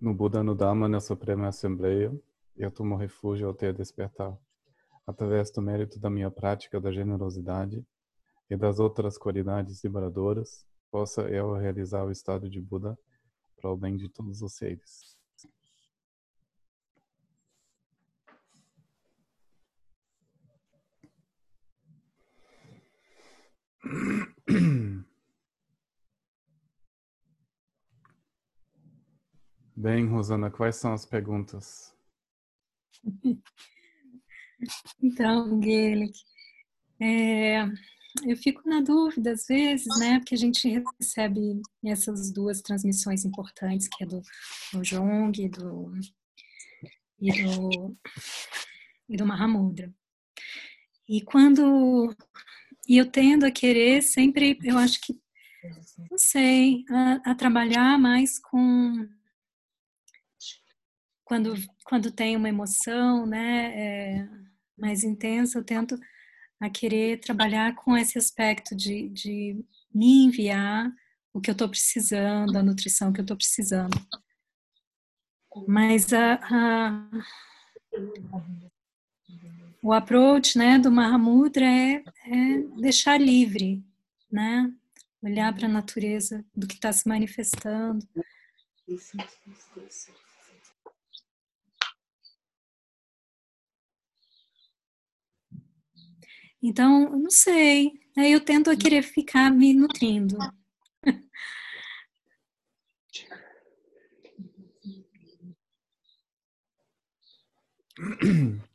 No Buda, no Dhamma, na Suprema Assembleia, eu tomo refúgio até despertar. Através do mérito da minha prática da generosidade e das outras qualidades liberadoras, possa eu realizar o estado de Buda para o bem de todos os seres. Bem, Rosana, quais são as perguntas? Então, Gaelic, é, eu fico na dúvida às vezes, né, porque a gente recebe essas duas transmissões importantes, que é do, do Jung e do, e do, e do Mahamudra. E quando e eu tendo a querer sempre, eu acho que, não sei, a, a trabalhar mais com quando, quando tem uma emoção né, é, mais intensa, eu tento a querer trabalhar com esse aspecto de, de me enviar o que eu estou precisando, a nutrição que eu estou precisando. Mas a, a, o approach né, do Mahamudra é, é deixar livre, né? olhar para a natureza do que está se manifestando. Então, não sei. Aí eu tento a querer ficar me nutrindo.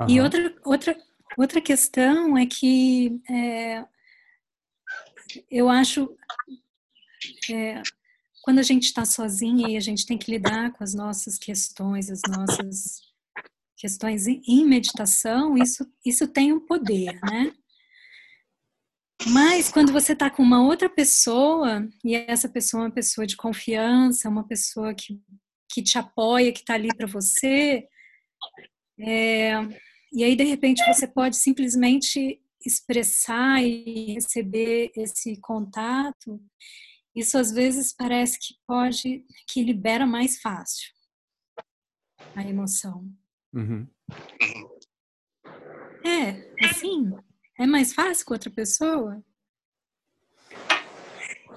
Uhum. E outra, outra, outra questão é que é, eu acho é, quando a gente está sozinha e a gente tem que lidar com as nossas questões, as nossas questões em meditação, isso, isso tem um poder, né? Mas quando você está com uma outra pessoa, e essa pessoa é uma pessoa de confiança, uma pessoa que, que te apoia, que está ali para você, é, e aí de repente você pode simplesmente expressar e receber esse contato, isso às vezes parece que pode, que libera mais fácil a emoção. Uhum. É, assim, é mais fácil com outra pessoa?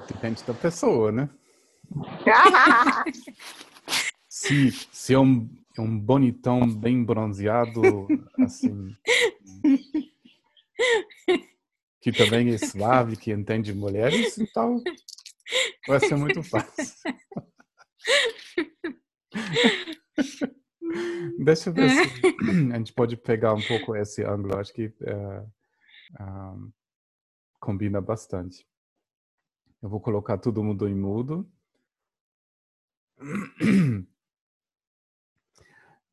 Depende da pessoa, né? se, se é um, é um bonitão bem bronzeado, assim. que também é suave, que entende mulheres, então vai ser muito fácil. Deixa eu ver se a gente pode pegar um pouco esse ângulo. Acho que uh, uh, combina bastante. Eu vou colocar todo mundo em mudo.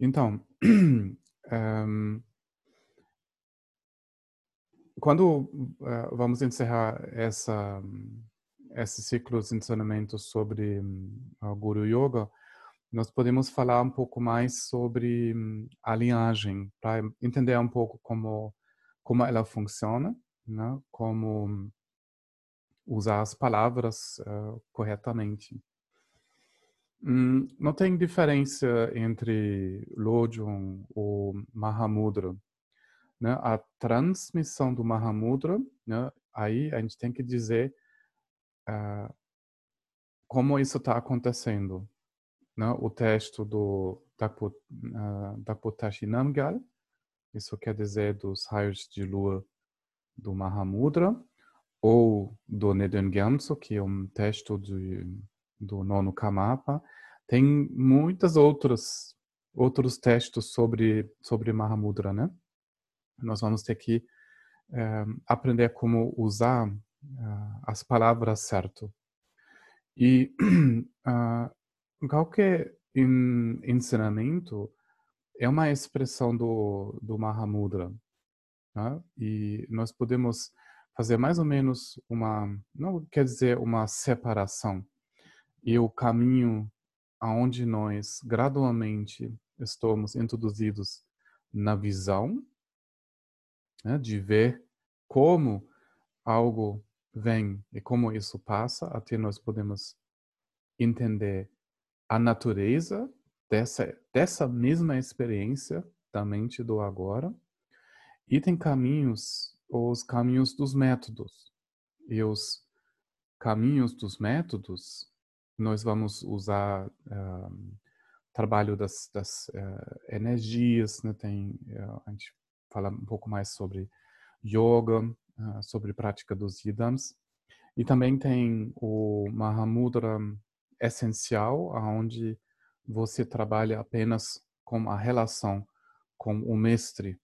Então, um, quando uh, vamos encerrar essa, esse ciclo de ensinamento sobre uh, Guru Yoga, nós podemos falar um pouco mais sobre hum, a linhagem, para entender um pouco como, como ela funciona, né? como usar as palavras uh, corretamente. Hum, não tem diferença entre Lojong ou Mahamudra. Né? A transmissão do Mahamudra, né? aí a gente tem que dizer uh, como isso está acontecendo né, o texto do Daputashi uh, Namgyal, isso quer dizer dos raios de lua do Mahamudra, ou do Neden Gyamso, que é um texto de, do nono Kamapa. Tem muitas outras outros textos sobre sobre Mahamudra, né? Nós vamos ter que eh, aprender como usar uh, as palavras certo. E uh, qualquer ensinamento é uma expressão do, do Mahamudra. Tá? E nós podemos fazer mais ou menos uma, não quer dizer uma separação, e o caminho aonde nós gradualmente estamos introduzidos na visão, né, de ver como algo vem e como isso passa, até nós podemos entender a natureza dessa, dessa mesma experiência da mente do agora. E tem caminhos, os caminhos dos métodos. E os caminhos dos métodos, nós vamos usar uh, trabalho das, das uh, energias, né? tem, uh, a gente fala um pouco mais sobre yoga, sobre prática dos yidams. E também tem o Mahamudra essencial, aonde você trabalha apenas com a relação com o mestre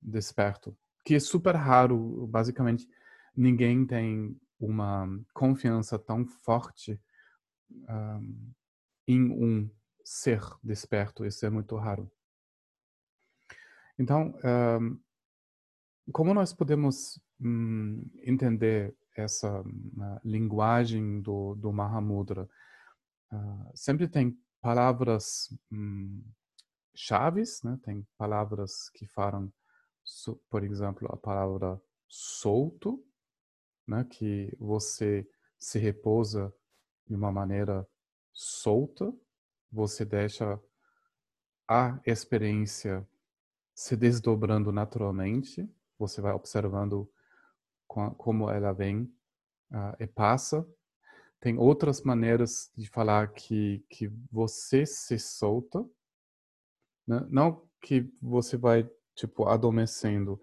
desperto, que é super raro, basicamente ninguém tem uma confiança tão forte um, em um ser desperto, isso é muito raro. Então, um, como nós podemos um, entender essa uh, linguagem do, do Mahamudra? Uh, sempre tem palavras um, chaves, né? tem palavras que falam, por exemplo, a palavra solto, né? que você se repousa de uma maneira solta, você deixa a experiência se desdobrando naturalmente, você vai observando como ela vem uh, e passa. Tem outras maneiras de falar que, que você se solta, né? não que você vai, tipo, adormecendo,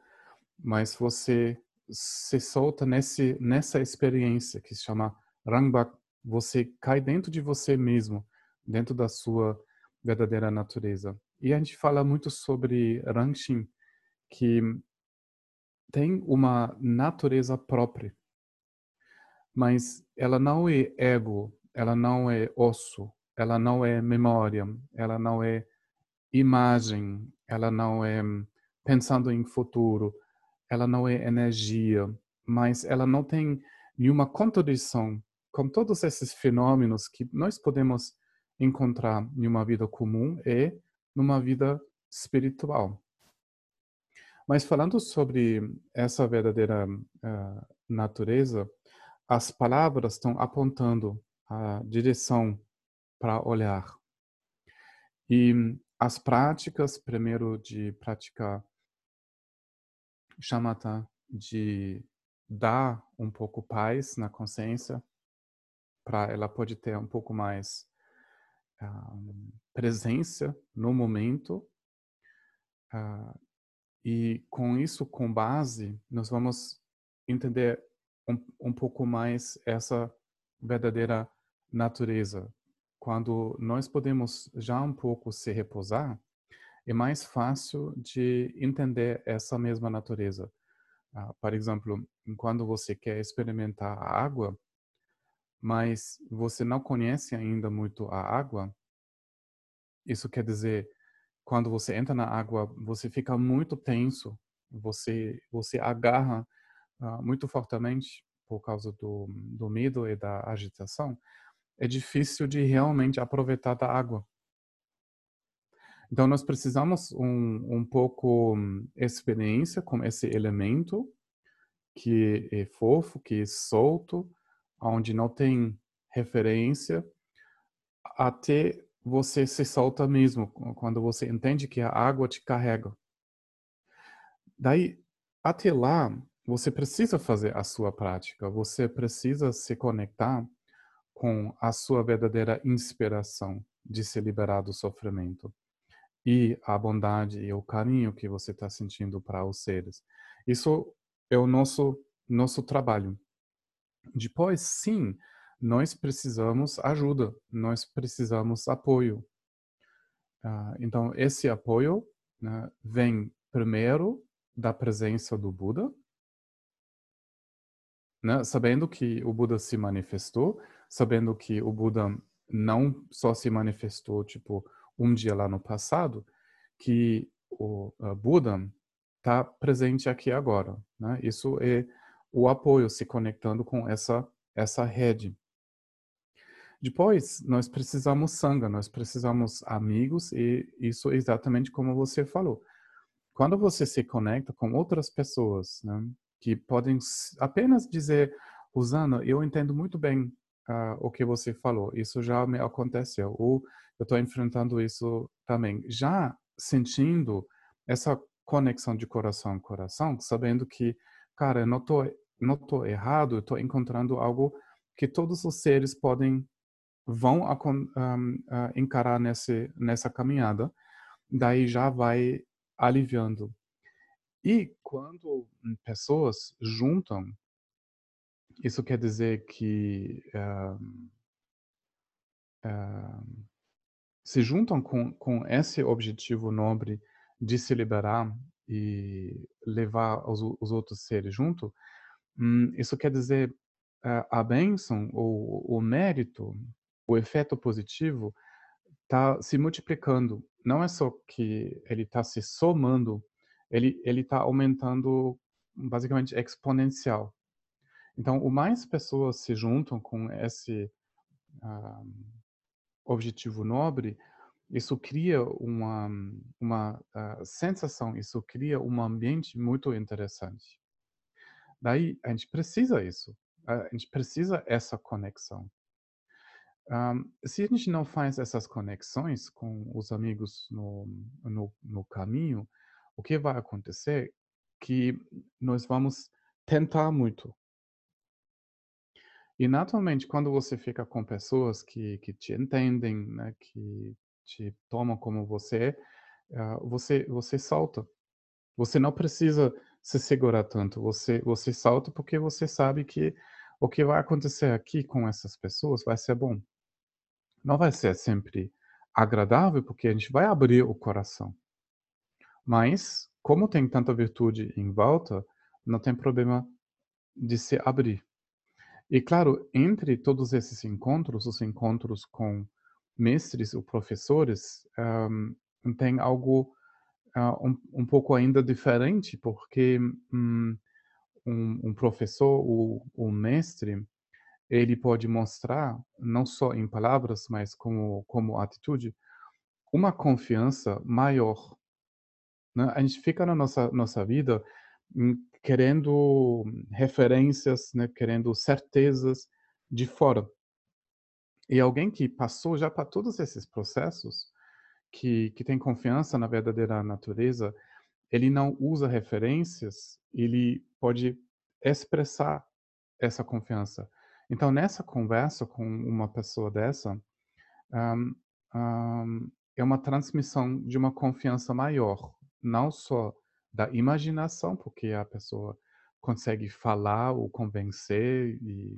mas você se solta nesse, nessa experiência que se chama Rangbak. Você cai dentro de você mesmo, dentro da sua verdadeira natureza. E a gente fala muito sobre Rangshin, que tem uma natureza própria, mas ela não é ego, ela não é osso, ela não é memória, ela não é imagem, ela não é pensando em futuro, ela não é energia, mas ela não tem nenhuma contradição com todos esses fenômenos que nós podemos encontrar em uma vida comum e numa vida espiritual. Mas falando sobre essa verdadeira uh, natureza, as palavras estão apontando a direção para olhar. E as práticas, primeiro de praticar chamata, de dar um pouco paz na consciência, para ela pode ter um pouco mais uh, presença no momento, uh, e com isso, com base, nós vamos entender um, um pouco mais essa verdadeira natureza. Quando nós podemos já um pouco se repousar, é mais fácil de entender essa mesma natureza. Uh, por exemplo, quando você quer experimentar a água, mas você não conhece ainda muito a água, isso quer dizer quando você entra na água, você fica muito tenso, você você agarra uh, muito fortemente por causa do, do medo e da agitação. É difícil de realmente aproveitar da água. Então nós precisamos um, um pouco experiência com esse elemento que é fofo, que é solto, onde não tem referência, até você se solta mesmo quando você entende que a água te carrega. Daí, até lá, você precisa fazer a sua prática, você precisa se conectar com a sua verdadeira inspiração de se liberar do sofrimento e a bondade e o carinho que você está sentindo para os seres. Isso é o nosso nosso trabalho. Depois, sim, nós precisamos ajuda, nós precisamos apoio. Uh, então, esse apoio né, vem primeiro da presença do Buda, né, sabendo que o Buda se manifestou, sabendo que o Buda não só se manifestou tipo um dia lá no passado, que o uh, Buda está presente aqui agora. Né? Isso é o apoio se conectando com essa essa rede. Depois, nós precisamos sanga, nós precisamos amigos e isso é exatamente como você falou. quando você se conecta com outras pessoas, né, que podem apenas dizer, Rosana, eu entendo muito bem uh, o que você falou, isso já me aconteceu, ou eu estou enfrentando isso também. Já sentindo essa conexão de coração a coração, sabendo que, cara, eu não estou não tô errado, estou encontrando algo que todos os seres podem vão um, uh, encarar nesse, nessa caminhada, daí já vai aliviando. E quando pessoas juntam, isso quer dizer que uh, uh, se juntam com, com esse objetivo nobre de se liberar e levar os, os outros seres junto, hum, isso quer dizer uh, a bênção, o, o mérito, o efeito positivo está se multiplicando. Não é só que ele está se somando, ele ele está aumentando basicamente exponencial. Então, o mais pessoas se juntam com esse uh, objetivo nobre, isso cria uma uma uh, sensação, isso cria um ambiente muito interessante. Daí a gente precisa isso, a gente precisa essa conexão. Um, se a gente não faz essas conexões com os amigos no, no, no caminho, o que vai acontecer? Que nós vamos tentar muito. E naturalmente, quando você fica com pessoas que, que te entendem, né, que te tomam como você uh, você você salta. Você não precisa se segurar tanto. Você você salta porque você sabe que o que vai acontecer aqui com essas pessoas vai ser bom não vai ser sempre agradável, porque a gente vai abrir o coração. Mas, como tem tanta virtude em volta, não tem problema de se abrir. E claro, entre todos esses encontros, os encontros com mestres ou professores, um, tem algo uh, um, um, pouco ainda diferente, porque um, um professor ou um mestre, ele pode mostrar, não só em palavras, mas como, como atitude, uma confiança maior. Né? A gente fica na nossa, nossa vida hum, querendo referências, né? querendo certezas de fora. E alguém que passou já para todos esses processos, que, que tem confiança na verdadeira natureza, ele não usa referências, ele pode expressar essa confiança. Então, nessa conversa com uma pessoa dessa, um, um, é uma transmissão de uma confiança maior, não só da imaginação, porque a pessoa consegue falar ou convencer e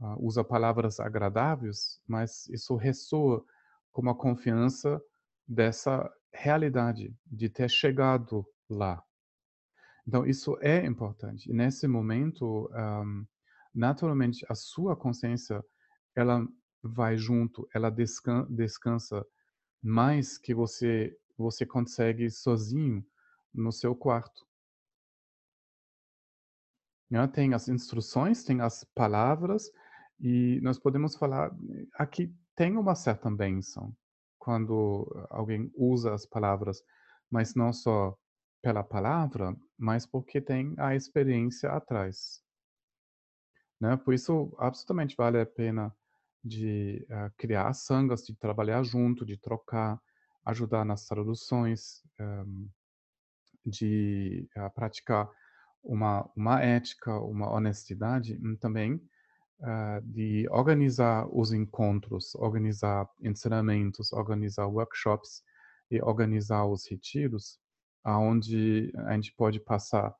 uh, usa palavras agradáveis, mas isso ressoa com uma confiança dessa realidade, de ter chegado lá. Então, isso é importante. E nesse momento, um, naturalmente a sua consciência ela vai junto, ela descansa, descansa mais que você você consegue sozinho no seu quarto. Né? Tem as instruções, tem as palavras e nós podemos falar aqui tem uma certa bênção quando alguém usa as palavras, mas não só pela palavra, mas porque tem a experiência atrás. Né? Por isso, absolutamente vale a pena de uh, criar sangas, de trabalhar junto, de trocar, ajudar nas traduções, um, de uh, praticar uma, uma ética, uma honestidade, e também uh, de organizar os encontros, organizar ensinamentos, organizar workshops e organizar os retiros, aonde a gente pode passar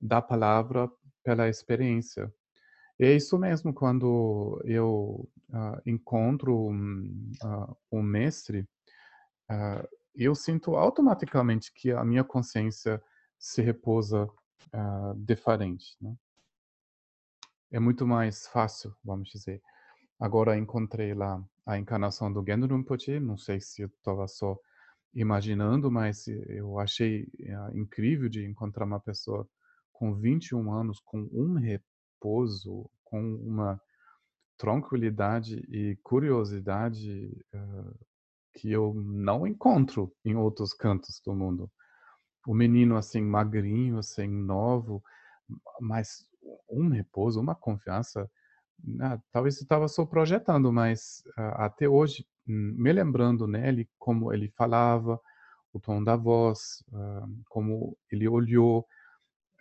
da palavra pela experiência, é isso mesmo, quando eu uh, encontro um, uh, um mestre, uh, eu sinto automaticamente que a minha consciência se repousa diferente. Né? É muito mais fácil, vamos dizer. Agora encontrei lá a encarnação do Genro Rinpoche, não sei se eu estava só imaginando, mas eu achei incrível de encontrar uma pessoa com 21 anos, com um repouso, com uma tranquilidade e curiosidade uh, que eu não encontro em outros cantos do mundo. o menino assim magrinho, assim novo, mas um repouso, uma confiança. Né? Talvez estava só projetando, mas uh, até hoje, hum, me lembrando nele como ele falava, o tom da voz, uh, como ele olhou,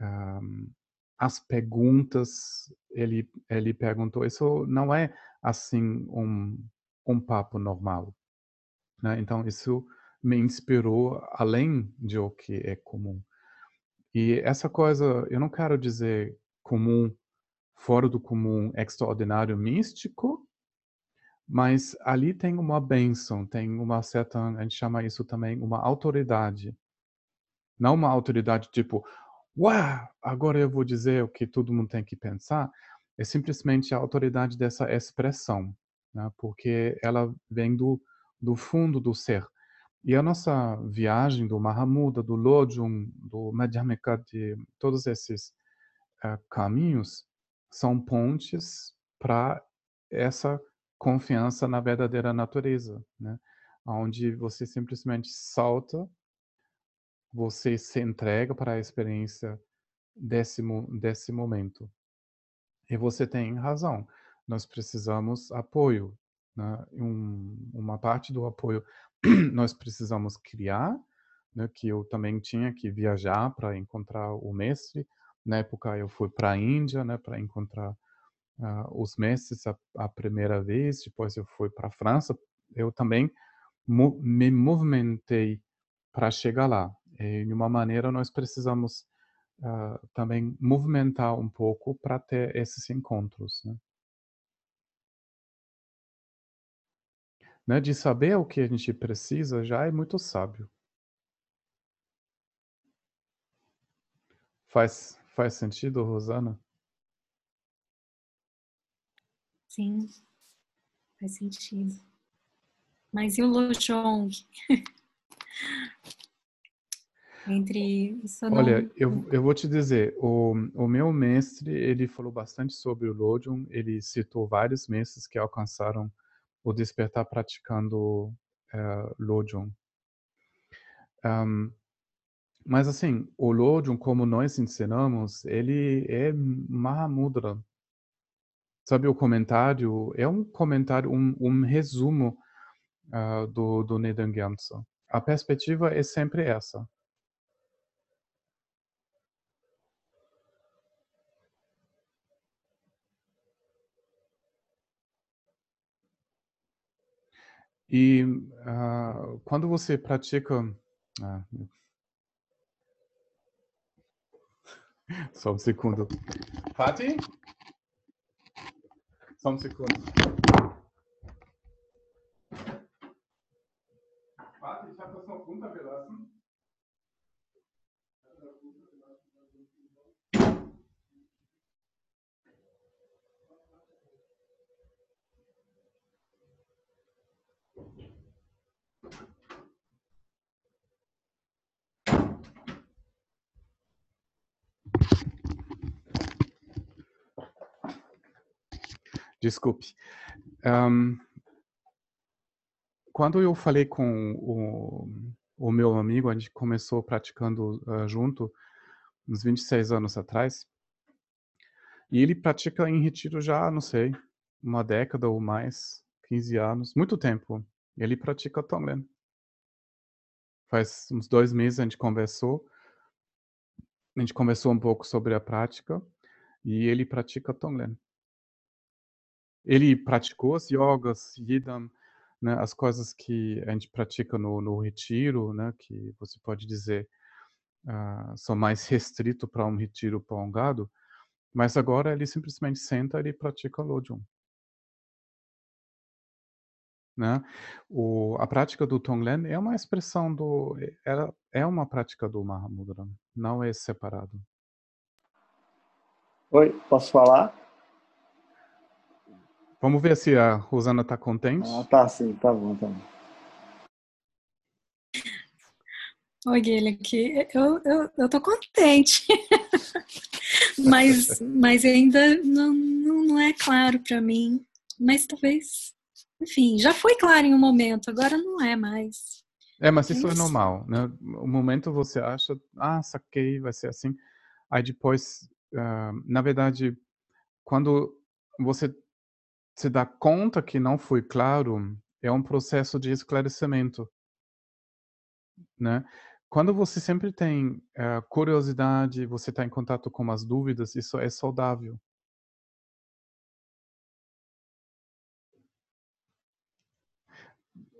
uh, as perguntas, ele ele perguntou. Isso não é assim um um papo normal, né? Então isso me inspirou além de o que é comum. E essa coisa, eu não quero dizer comum, fora do comum, extraordinário, místico, mas ali tem uma bênção, tem uma certa, a gente chama isso também uma autoridade. Não uma autoridade tipo, uau, agora eu vou dizer o que todo mundo tem que pensar. É simplesmente a autoridade dessa expressão, né? porque ela vem do, do fundo do ser. E a nossa viagem do Mahamuda, do Lojong, do Madhyamika, de todos esses uh, caminhos, são pontes para essa confiança na verdadeira natureza, né? Onde você simplesmente salta, você se entrega para a experiência desse, desse momento. E você tem razão. Nós precisamos apoio. Né? Um, uma parte do apoio nós precisamos criar, né? que eu também tinha que viajar para encontrar o mestre. Na época eu fui para a Índia né? para encontrar uh, os meses a, a, primeira vez, depois eu fui para a França, eu também mo me movimentei para chegar lá. E, de uma maneira, nós precisamos uh, também movimentar um pouco para ter esses encontros. Né? Né? De saber o que a gente precisa já é muito sábio. Faz, faz sentido, Rosana? Sim, faz sentido. Mas e o Lojong? Entre isso Olha, não... eu, eu vou te dizer, o, o meu mestre, ele falou bastante sobre o Lojong, ele citou vários mestres que alcançaram o despertar praticando uh, Lojong. Um, mas assim, o Lojong, como nós ensinamos, ele é Mahamudra, Sabe, o comentário é um comentário, um, um resumo uh, do, do. A perspectiva é sempre essa. E uh, quando você pratica. Ah, só um segundo. Pati? Só um segundo. Warte, ich habe das noch runtergelassen. Desculpe. Um, quando eu falei com o, o, meu amigo, a gente começou praticando uh, junto, uns 26 anos atrás, e ele pratica em retiro já, não sei, uma década ou mais, 15 anos, muito tempo. Ele pratica Tonglen. Faz uns dois meses a gente conversou, a gente conversou um pouco sobre a prática, e ele pratica Tonglen. Ele praticou as yogas, yidam, né, as coisas que a gente pratica no, no retiro, né, que você pode dizer uh, são mais restritos para um retiro prolongado, mas agora ele simplesmente senta e pratica Lojong. Né? O, a prática do Tonglen é uma expressão do, ela é uma prática do Mahamudra, não é separado. Oi, posso falar? Vamos ver se a Rosana está contente. Ah, tá sim, tá bom, tá bom. Oi, Guilherme, aqui. Eu, eu, eu tô contente, mas, mas ainda não, não, não é claro para mim. Mas talvez, enfim, já foi claro em um momento, agora não é mais. É, mas isso é normal, né? O momento você acha, ah, saquei, vai ser assim. Aí depois, uh, na verdade, quando você se dá conta que não foi claro, é um processo de esclarecimento, né? Quando você sempre tem uh, curiosidade, você está em contato com as dúvidas, isso é saudável.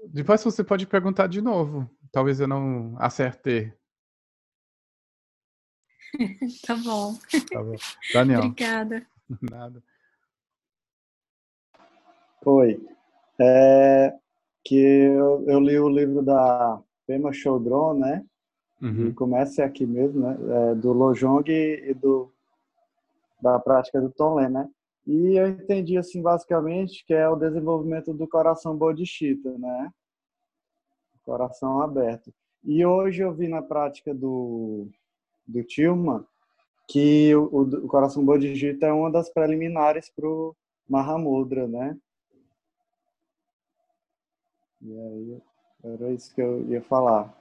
Depois você pode perguntar de novo. Talvez eu não acerte. tá bom. Tá bom. Daniel. Obrigada. Nada. Oi. É, que eu, eu, li o livro da Pema Chodron, né? Uhum. Começa aqui mesmo, né? É, do Lojong e do da prática do Tonlé, né? E eu entendi assim basicamente que é o desenvolvimento do coração bodhisattva, né? Coração aberto. E hoje eu vi na prática do do Tilman que o, o, coração bodhisattva é uma das preliminares para o Mahamudra, né? E aí era isso que eu ia falar.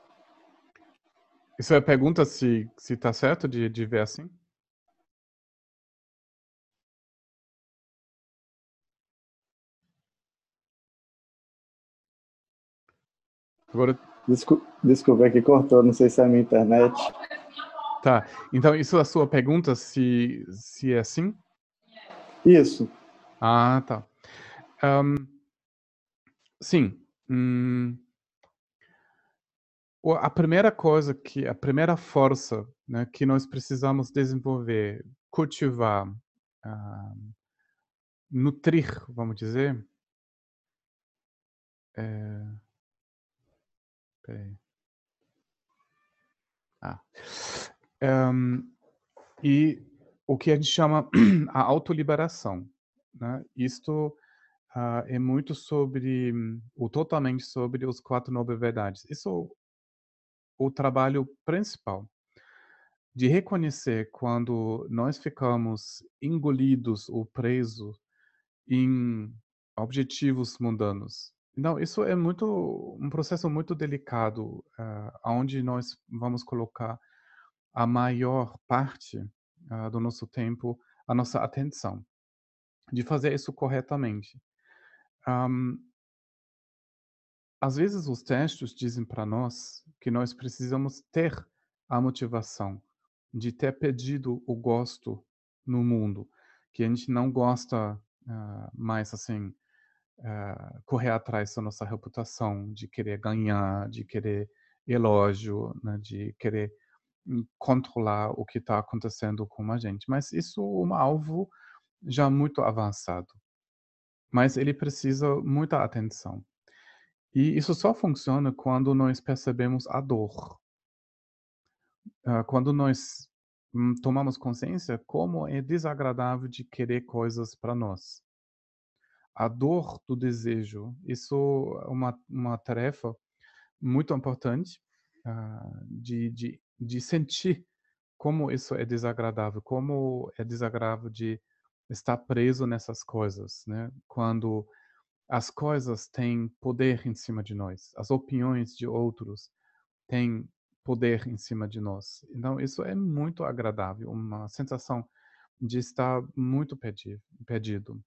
Isso é pergunta se se está certo de, de ver assim? Agora... Desculpa, desculpa, é que cortou, não sei se é a minha internet. Tá, então isso é a sua pergunta, se, se é assim? Isso. Ah, tá. Um, sim. Hum, a primeira coisa que, a primeira força né, que nós precisamos desenvolver, cultivar, uh, nutrir, vamos dizer, é, Peraí. Ah. Um, e o que a gente chama a autoliberação. Né? Isto uh, é muito sobre, ou totalmente sobre os quatro nove verdades. Isso é o trabalho principal de reconhecer quando nós ficamos engolidos ou presos em objetivos mundanos. Não, isso é muito um processo muito delicado, uh, onde nós vamos colocar a maior parte uh, do nosso tempo, a nossa atenção, de fazer isso corretamente. Às vezes os textos dizem para nós que nós precisamos ter a motivação de ter pedido o gosto no mundo, que a gente não gosta uh, mais assim uh, correr atrás da nossa reputação, de querer ganhar, de querer elogio, né, de querer controlar o que está acontecendo com a gente. Mas isso é um alvo já muito avançado. Mas ele precisa muita atenção. E isso só funciona quando nós percebemos a dor. Uh, quando nós hum, tomamos consciência como é desagradável de querer coisas para nós a dor do desejo. Isso é uma, uma tarefa muito importante uh, de, de, de sentir como isso é desagradável, como é desagradável de estar preso nessas coisas, né? Quando as coisas têm poder em cima de nós, as opiniões de outros têm poder em cima de nós. Então isso é muito agradável, uma sensação de estar muito perdido.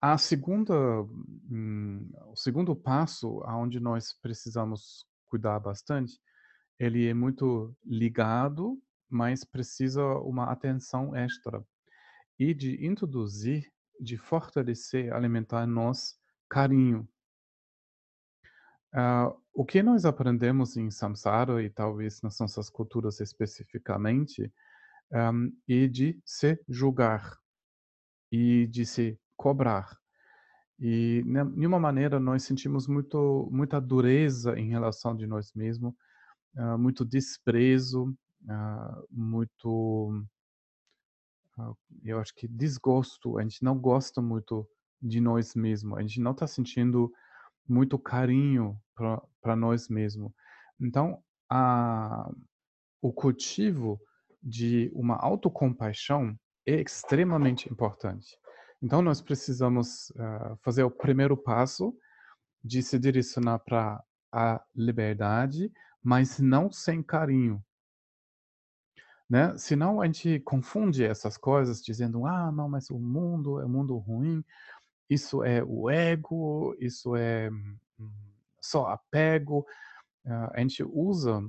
A segunda, hum, o segundo passo, aonde nós precisamos cuidar bastante, ele é muito ligado, mas precisa uma atenção extra e de introduzir, de fortalecer, alimentar nós carinho. Uh, o que nós aprendemos em Samsara e talvez nas nossas culturas especificamente um, é de se julgar e de se cobrar. E, né, de uma maneira, nós sentimos muito, muita dureza em relação de nós mesmos, uh, muito desprezo, uh, muito, eu acho que desgosto. A gente não gosta muito de nós mesmos. A gente não está sentindo muito carinho para nós mesmos. Então, a, o cultivo de uma autocompaixão é extremamente importante. Então, nós precisamos uh, fazer o primeiro passo de se direcionar para a liberdade, mas não sem carinho. Né? Senão a gente confunde essas coisas dizendo, ah, não, mas o mundo é um mundo ruim, isso é o ego, isso é hum, só apego. Uh, a gente usa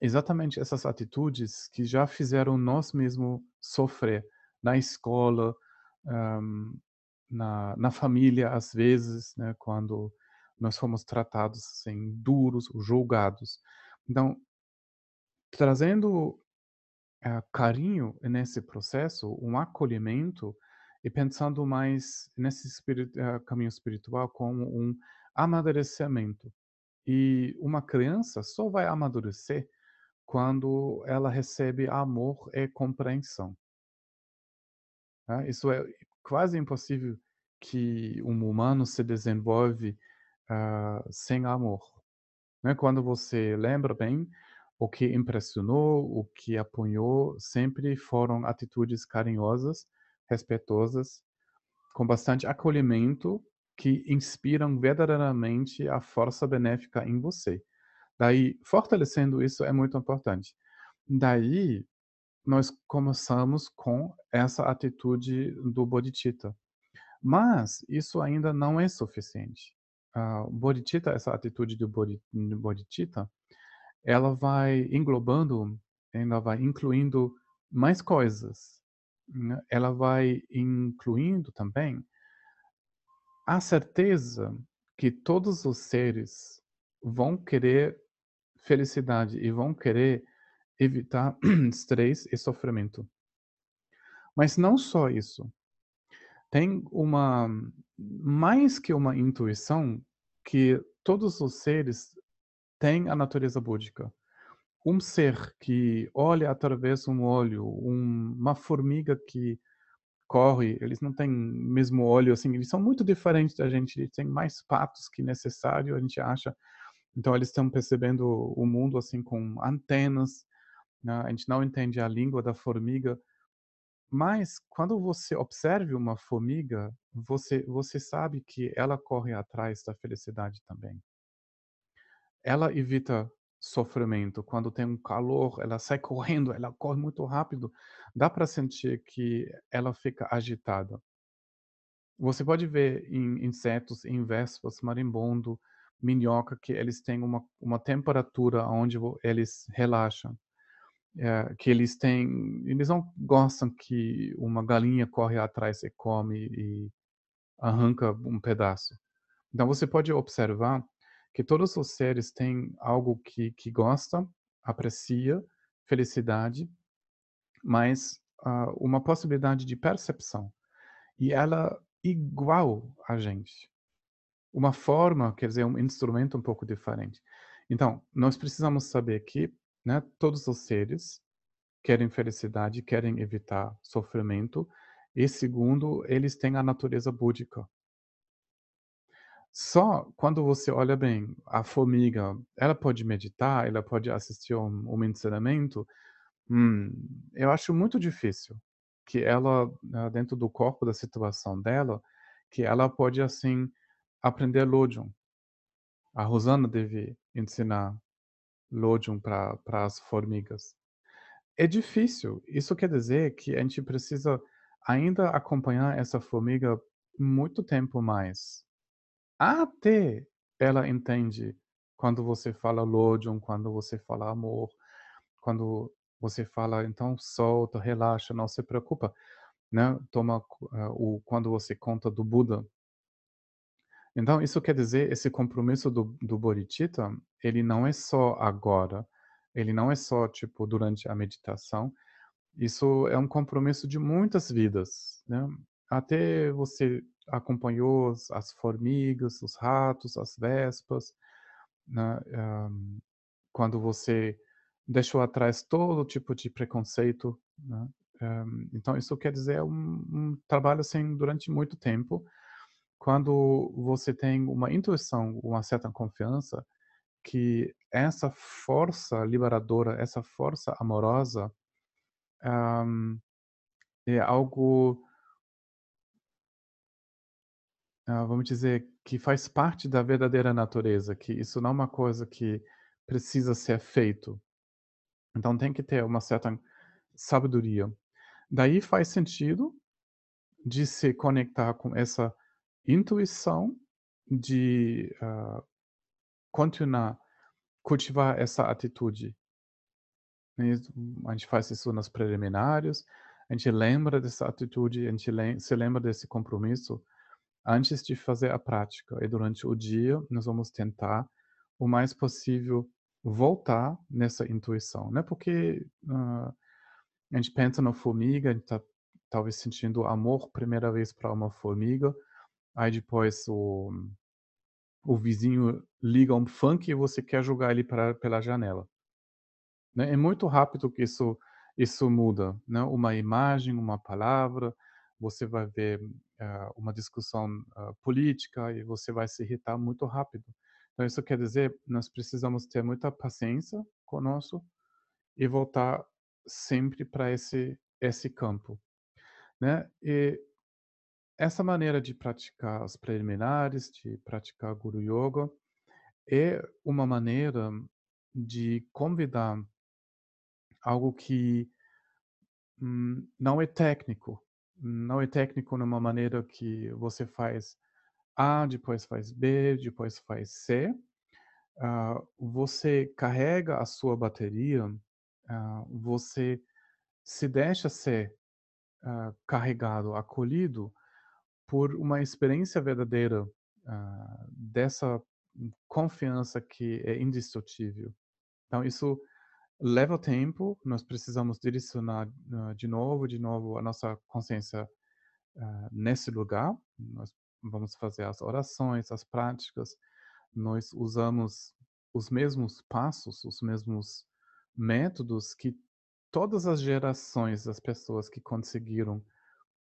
exatamente essas atitudes que já fizeram nós mesmos sofrer na escola, um, na, na família, às vezes, né, quando nós fomos tratados assim, duros julgados. Então, trazendo uh, carinho nesse processo, um acolhimento, e pensando mais nesse uh, caminho espiritual como um amadurecimento. E uma criança só vai amadurecer quando ela recebe amor e compreensão. Tá? Isso é quase impossível que um humano se desenvolve uh, sem amor. Né? Quando você lembra bem, o que impressionou, o que apunhou, sempre foram atitudes carinhosas, respeitosas, com bastante acolhimento, que inspiram verdadeiramente a força benéfica em você. Daí, fortalecendo isso é muito importante. Daí, nós começamos com essa atitude do bodhicitta. Mas isso ainda não é suficiente. Uh, bodhicitta, essa atitude do bodhicitta, ela vai englobando, ela vai incluindo mais coisas. Né? Ela vai incluindo também a certeza que todos os seres vão querer felicidade e vão querer evitar estresse e sofrimento. Mas não só isso. Tem uma mais que uma intuição que todos os seres têm a natureza búdica. Um ser que olha através de um olho, um, uma formiga que corre, eles não têm mesmo olho assim, eles são muito diferentes da gente, eles têm mais patos que necessário, a gente acha. Então eles estão percebendo o mundo assim com antenas, né? a gente não entende a língua da formiga, mas quando você observe uma formiga, você você sabe que ela corre atrás da felicidade também. Ela evita sofrimento. Quando tem um calor, ela sai correndo, ela corre muito rápido. Dá para sentir que ela fica agitada. Você pode ver em insetos, em vespas, marimbondo, minhoca, que eles têm uma, uma temperatura onde eles relaxam. É, que eles têm, eles não gostam que uma galinha corre atrás e come e arranca um pedaço. Então você pode observar que todos os seres têm algo que, que aprecia, felicidade, mas uh, uma possibilidade de percepção. E ela igual a gente. Uma forma, quer dizer, um instrumento um pouco diferente. Então, nós precisamos saber que né, todos os seres querem felicidade, querem evitar sofrimento, e segundo, eles têm a natureza búdica, só quando você olha bem, a formiga, ela pode meditar, ela pode assistir um, um ensinamento. Hum, eu acho muito difícil que ela, né, dentro do corpo da situação dela, que ela pode assim aprender Lojong. A Rosana deve ensinar Lojong para as formigas. É difícil. Isso quer dizer que a gente precisa ainda acompanhar essa formiga muito tempo mais. Até ela entende quando você fala Lojong, quando você fala amor, quando você fala, então solta, relaxa, não se preocupa, né? Toma uh, o quando você conta do Buda. Então isso quer dizer esse compromisso do, do bodhicitta, ele não é só agora, ele não é só tipo durante a meditação. Isso é um compromisso de muitas vidas, né? Até você acompanhou as formigas, os ratos, as vespas, né? um, quando você deixou atrás todo tipo de preconceito. Né? Um, então, isso quer dizer um, um trabalho assim durante muito tempo. Quando você tem uma intuição, uma certa confiança, que essa força liberadora, essa força amorosa, é algo uh, vamos dizer, que faz parte da verdadeira natureza, que isso não é uma coisa que precisa ser feito. Então tem que ter uma certa sabedoria. Daí faz sentido de se conectar com essa intuição de uh, continuar cultivar essa atitude. A gente faz isso nos preliminares, a gente lembra dessa atitude, a gente se lembra desse compromisso antes de fazer a prática. E durante o dia, nós vamos tentar o mais possível voltar nessa intuição. Não é porque uh, a gente pensa na formiga, a gente está talvez sentindo amor primeira vez para uma formiga, aí depois o, o vizinho liga um funk e você quer jogar ele pra, pela janela. Né? É muito rápido que isso, isso muda. Né? Uma imagem, uma palavra, você vai ver uma discussão uh, política e você vai se irritar muito rápido. Então, isso quer dizer, nós precisamos ter muita paciência conosco e voltar sempre para esse, esse campo. Né? E essa maneira de praticar os preliminares, de praticar Guru Yoga, é uma maneira de convidar algo que hum, não é técnico. Não é técnico numa maneira que você faz A, depois faz B, depois faz C. Uh, você carrega a sua bateria, uh, você se deixa ser uh, carregado, acolhido por uma experiência verdadeira dessa confiança que é indestrutível. Então, isso leva tempo, nós precisamos direcionar uh, de novo, de novo a nossa consciência uh, nesse lugar. Nós vamos fazer as orações, as práticas, nós usamos os mesmos passos, os mesmos métodos que todas as gerações das pessoas que conseguiram,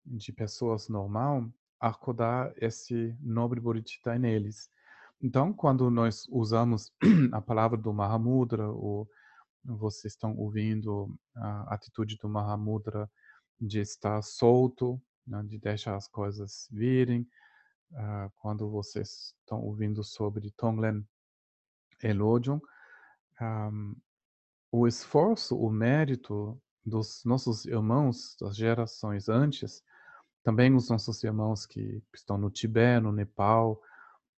de pessoas normal, acordar esse nobre bodhicitta neles. Então, quando nós usamos a palavra do Mahamudra, ou vocês estão ouvindo a atitude do Mahamudra de estar solto, né, de deixar as coisas virem. Uh, quando vocês estão ouvindo sobre Tonglen Elodium, um, o esforço, o mérito dos nossos irmãos das gerações antes, também os nossos irmãos que estão no Tibete, no Nepal,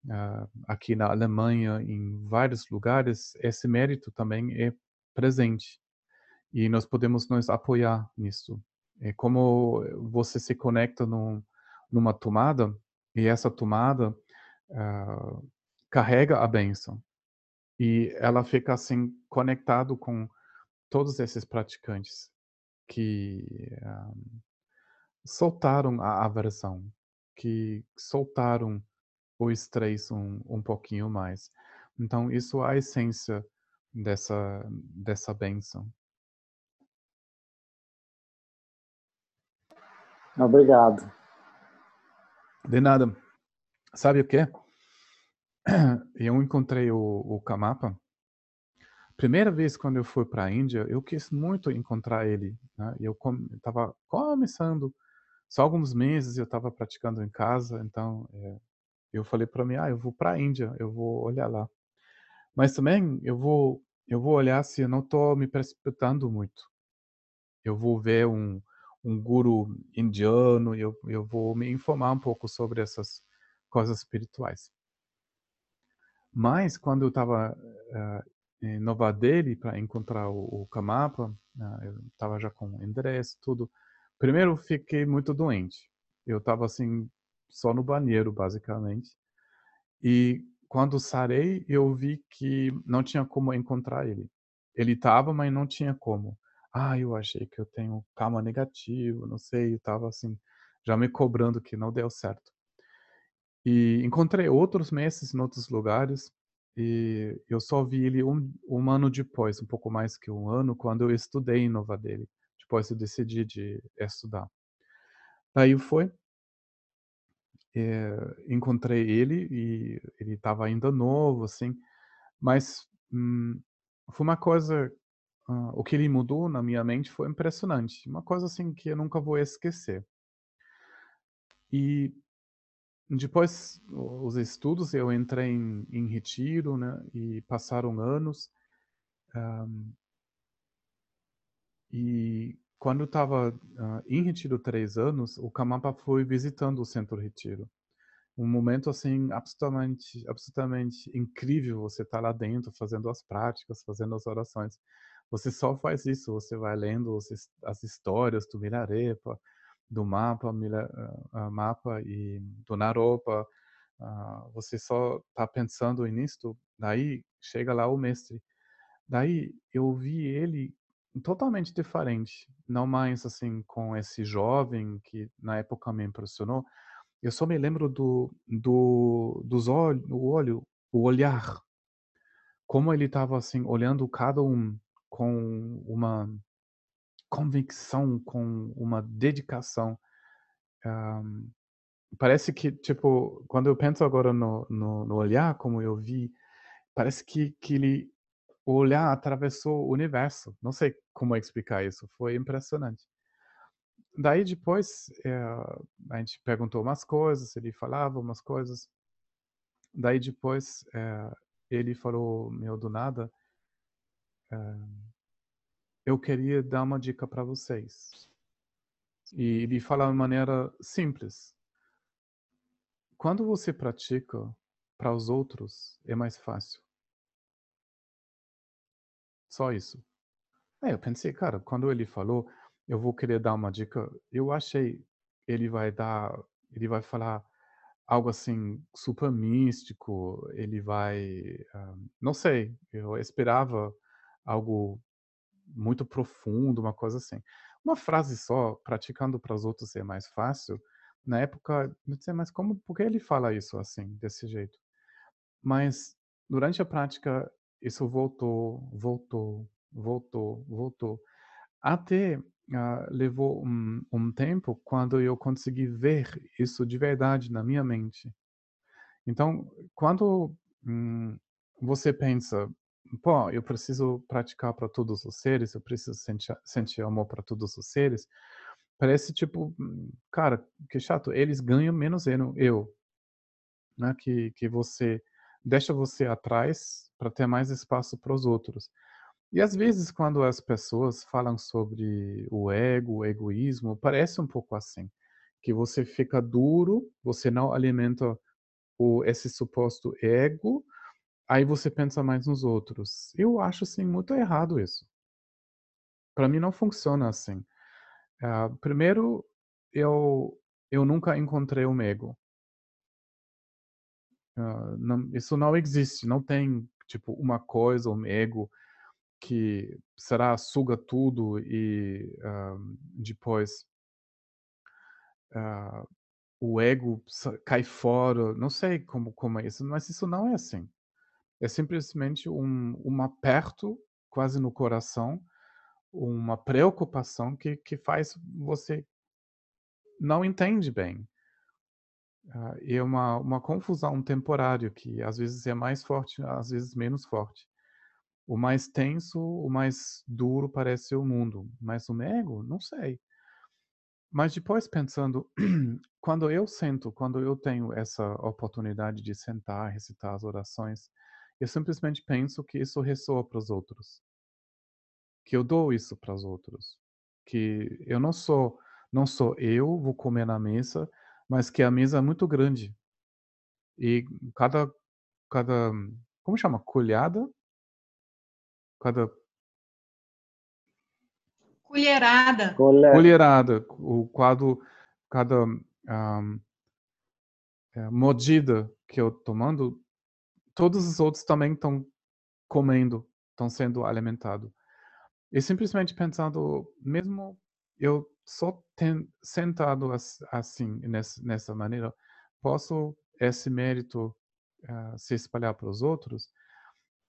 uh, aqui na Alemanha, em vários lugares, esse mérito também é presente. E nós podemos nos apoiar nisso. É como você se conecta num, numa tomada e essa tomada uh, carrega a bênção. E ela fica assim conectado com todos esses praticantes que uh, soltaram a aversão, que soltaram o estresse um, um pouquinho mais. Então, isso é a essência dessa, dessa bênção. Obrigado. De nada. Sabe o que? Eu encontrei o, o Kamapa. Primeira vez quando eu fui para a Índia, eu quis muito encontrar ele. Né? Eu estava começando, só alguns meses eu estava praticando em casa, então é, eu falei para mim, ah, eu vou para a Índia, eu vou olhar lá. Mas também eu vou eu vou olhar se eu não estou me precipitando muito. Eu vou ver um, um guru indiano, eu, eu vou me informar um pouco sobre essas coisas espirituais. Mas quando eu estava uh, em Nova Delhi para encontrar o, o Kamapa, uh, eu estava já com endereço, tudo. Primeiro fiquei muito doente. Eu estava assim só no banheiro basicamente. E quando sarei, eu vi que não tinha como encontrar ele. Ele estava, mas não tinha como. Ah, eu achei que eu tenho karma negativo, não sei, eu estava assim, já me cobrando que não deu certo. E encontrei outros meses em outros lugares, e eu só vi ele um, um ano depois, um pouco mais que um ano, quando eu estudei em Nova Delhi. Depois eu decidi de estudar. Daí foi, é, encontrei ele e ele estava ainda novo, assim, mas hum, foi uma coisa, uh, o que ele mudou na minha mente foi impressionante, uma coisa assim que eu nunca vou esquecer. E depois os estudos, eu entrei em, em retiro, né? E passaram anos. Um, e quando estava uh, em retiro três anos, o Kamapa foi visitando o centro retiro. Um momento assim absolutamente, absolutamente incrível. Você está lá dentro fazendo as práticas, fazendo as orações. Você só faz isso. Você vai lendo as histórias do Milarepa, do mapa, mila, uh, mapa e do Naropa. Uh, você só está pensando nisso. Daí chega lá o mestre. Daí eu vi ele totalmente diferente. Não mais assim com esse jovem que na época me impressionou. Eu só me lembro do, do dos olhos, o olho, o olhar, como ele estava assim olhando cada um com uma convicção, com uma dedicação. Um, parece que tipo quando eu penso agora no, no, no olhar, como eu vi, parece que que ele o olhar atravessou o universo. Não sei como explicar isso, foi impressionante. Daí depois é, a gente perguntou umas coisas, ele falava umas coisas. Daí depois é, ele falou, meu do nada, é, eu queria dar uma dica para vocês. E ele fala de maneira simples. Quando você pratica para os outros, é mais fácil. Só isso. Aí eu pensei, cara, quando ele falou, eu vou querer dar uma dica, eu achei ele vai dar, ele vai falar algo assim super místico, ele vai, uh, não sei, eu esperava algo muito profundo, uma coisa assim. Uma frase só, praticando para os outros é mais fácil. Na época, não sei, mas como, por que ele fala isso assim, desse jeito? Mas durante a prática isso voltou, voltou, voltou, voltou. Até uh, levou um, um tempo quando eu consegui ver isso de verdade na minha mente. Então, quando hum, você pensa, pô, eu preciso praticar para todos os seres, eu preciso sentir, sentir amor para todos os seres, parece tipo, hum, cara, que chato, eles ganham menos eu, eu né? Que, que você deixa você atrás para ter mais espaço para os outros. E às vezes, quando as pessoas falam sobre o ego, o egoísmo, parece um pouco assim, que você fica duro, você não alimenta o, esse suposto ego, aí você pensa mais nos outros. Eu acho assim muito errado isso. Para mim não funciona assim. Uh, primeiro, eu eu nunca encontrei um ego. Uh, não, isso não existe, não tem tipo uma coisa, um ego que será suga tudo e uh, depois uh, o ego cai fora. Não sei como como é isso, mas isso não é assim. É simplesmente um, um aperto quase no coração, uma preocupação que, que faz você não entende bem. Uh, e é uma, uma confusão temporária que às vezes é mais forte, às vezes menos forte. O mais tenso, o mais duro parece ser o mundo, mas o ego, não sei. Mas depois pensando, quando eu sento, quando eu tenho essa oportunidade de sentar, recitar as orações, eu simplesmente penso que isso ressoa para os outros. Que eu dou isso para os outros. Que eu não sou, não sou eu, vou comer na mesa, mas que a mesa é muito grande. E cada, cada como chama? Colhada? Cada colherada. Colherada. O quadro, cada um, é, mordida que eu tomando, todos os outros também estão comendo, estão sendo alimentados. E simplesmente pensando, mesmo eu só ten, sentado assim, nessa, nessa maneira, posso esse mérito uh, se espalhar para os outros?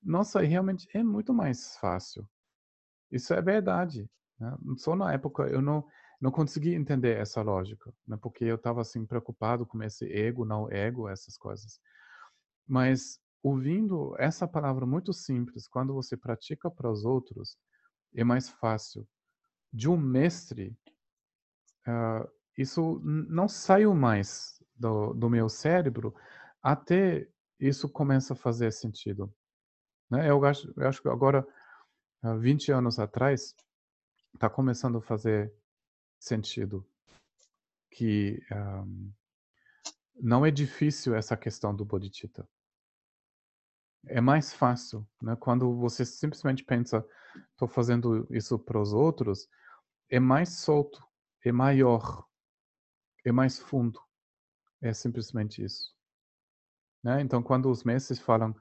Nossa, realmente é muito mais fácil. Isso é verdade. Né? Só na época eu não não consegui entender essa lógica, né? porque eu estava assim preocupado com esse ego, não ego, essas coisas. Mas ouvindo essa palavra muito simples, quando você pratica para os outros, é mais fácil. De um mestre uh, isso não saiu mais do, do meu cérebro, até isso começa a fazer sentido. Né? Eu, acho, eu acho que agora, 20 anos atrás, está começando a fazer sentido que um, não é difícil essa questão do bodhicitta. É mais fácil, né? Quando você simplesmente pensa, estou fazendo isso para os outros, é mais solto, é maior, é mais fundo. É simplesmente isso. Né? Então, quando os mestres falam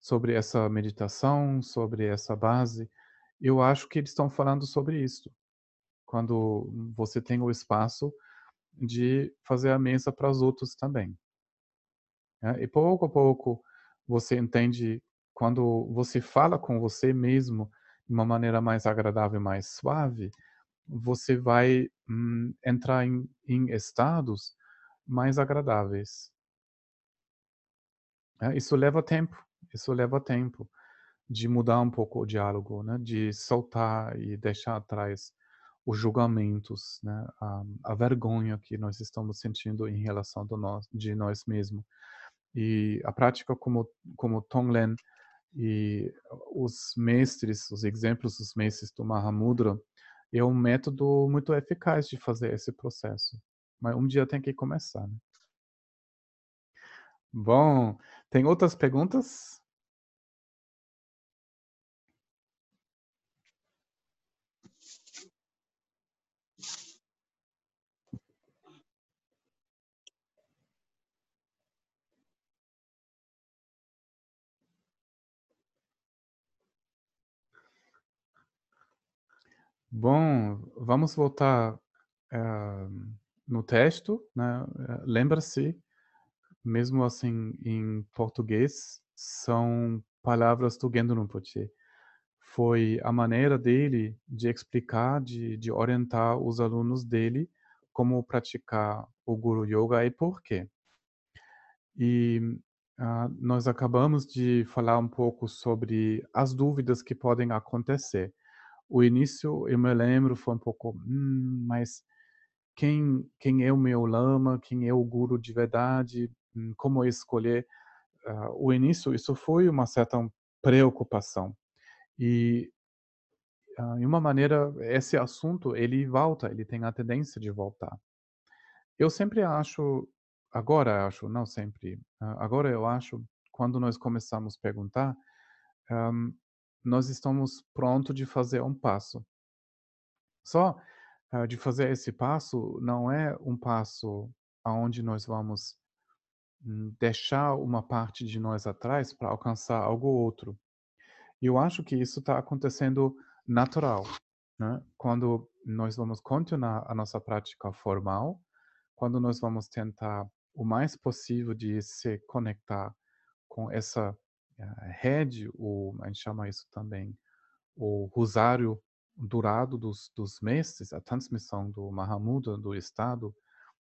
sobre essa meditação, sobre essa base, eu acho que eles estão falando sobre isso. Quando você tem o espaço de fazer a mesa para os outros também. Né? E pouco a pouco você entende quando você fala com você mesmo de uma maneira mais agradável, mais suave, você vai hum, entrar em, em, estados mais agradáveis. É, isso leva tempo, isso leva tempo de mudar um pouco o diálogo, né? de soltar e deixar atrás os julgamentos, né? a, a vergonha que nós estamos sentindo em relação nós, de nós mesmos. E a prática como, como Tonglen e os mestres, os exemplos dos mestres do Mahamudra, é um método muito eficaz de fazer esse processo. Mas um dia tem que começar. Né? Bom, tem outras perguntas? Bom, vamos voltar uh, no texto. Né? Eh, lembra-se, mesmo assim em português, são palavras do Gendo. Foi a maneira dele de explicar, de, de orientar os alunos dele como praticar o Guru Yoga e por quê. E uh, nós acabamos de falar um pouco sobre as dúvidas que podem acontecer o início, eu me lembro, foi um pouco, hum, mas quem, quem é o meu lama, quem é o guru de verdade, hum, como escolher. Uh, o início, isso foi uma certa preocupação. E, uh, de uma maneira, esse assunto, ele volta, ele tem a tendência de voltar. Eu sempre acho, agora acho, não sempre, uh, agora eu acho, quando nós começamos a perguntar, um, nós estamos prontos de fazer um passo. Só uh, de fazer esse passo não é um passo aonde nós vamos hum, deixar uma parte de nós atrás para alcançar algo outro. Eu acho que isso está acontecendo natural, né? Quando nós vamos continuar a nossa prática formal, quando nós vamos tentar o mais possível de se conectar com essa rede, o, a gente chama isso também, o rosário dourado dos, dos mestres, a transmissão do Mahamudra, do Estado,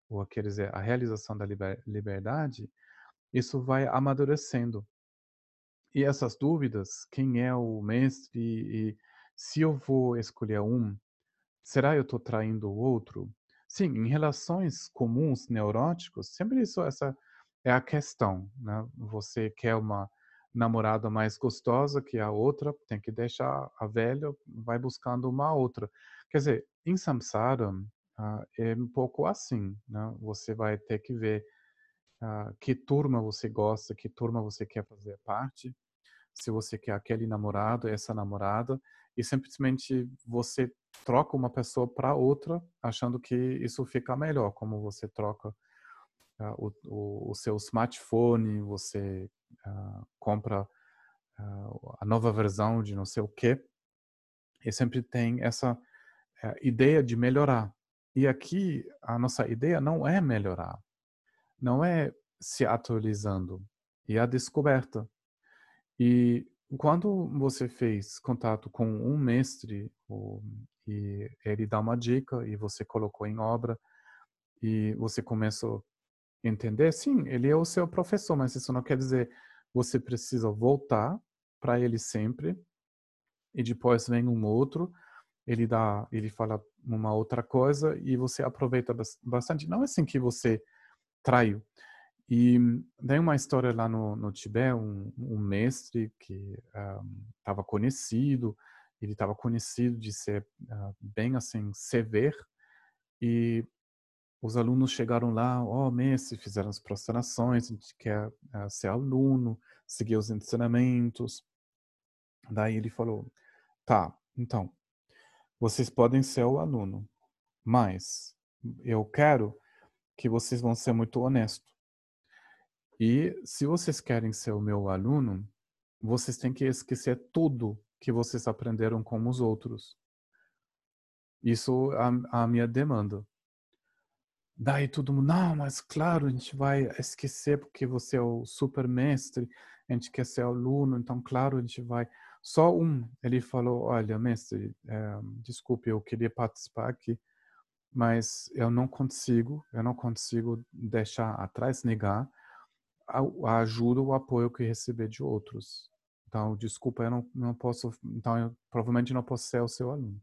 ou quer dizer, a realização da liber, liberdade, isso vai amadurecendo. E essas dúvidas, quem é o mestre e se eu vou escolher um, será eu estou traindo o outro? Sim, em relações comuns neuróticos, sempre isso essa é a questão, né? Você quer uma namorada mais gostosa que a outra, tem que deixar a velha, vai buscando uma outra. Quer dizer, em samsara uh, é um pouco assim, né? Você vai ter que ver uh, que turma você gosta, que turma você quer fazer parte, se você quer aquele namorado, essa namorada, e simplesmente você troca uma pessoa para outra, achando que isso fica melhor, como você troca uh, o, o, seu smartphone, você uh, compra uh, a nova versão de não sei o quê, e sempre tem essa ideia de melhorar. E aqui a nossa ideia não é melhorar, não é se atualizando, é a descoberta. E quando você fez contato com um mestre e ele dá uma dica e você colocou em obra e você começou entender, sim, ele é o seu professor, mas isso não quer dizer você precisa voltar para ele sempre e depois vem um outro, ele dá, ele fala uma outra coisa e você aproveita bastante. Não é assim que você traiu. E tem uma história lá no, no Tibete, um, um mestre que estava um, conhecido, ele estava conhecido de ser uh, bem assim severo e os alunos chegaram lá, ó oh, mestre, fizeram as prostrações, a gente quer uh, ser aluno, seguir os ensinamentos. Daí ele falou, tá, então, vocês podem ser o aluno, mas eu quero que vocês vão ser muito honestos. E se vocês querem ser o meu aluno, vocês têm que esquecer tudo que vocês aprenderam com os outros. Isso é a, a minha demanda. Daí todo mundo, não, mas claro, a gente vai esquecer porque você é o super mestre, a gente quer ser aluno, então claro, a gente vai. Só um, ele falou, olha, mestre, é, desculpe, eu queria participar aqui, mas eu não consigo, eu não consigo deixar atrás, negar a, a ajuda, o apoio que receber de outros. Então, desculpa, eu não, não posso, então eu provavelmente não posso ser o seu aluno.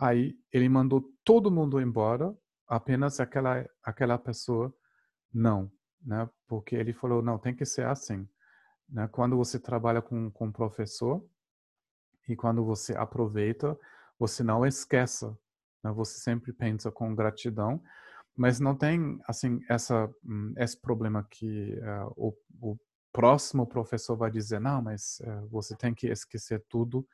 Aí ele mandou todo mundo embora, apenas aquela aquela pessoa não, né? Porque ele falou não, tem que ser assim, né? Quando você trabalha com com professor e quando você aproveita, você não esqueça, né? Você sempre pensa com gratidão, mas não tem assim essa hum, esse problema que uh, o, o, próximo professor vai dizer não mas uh, você tem que esquecer tudo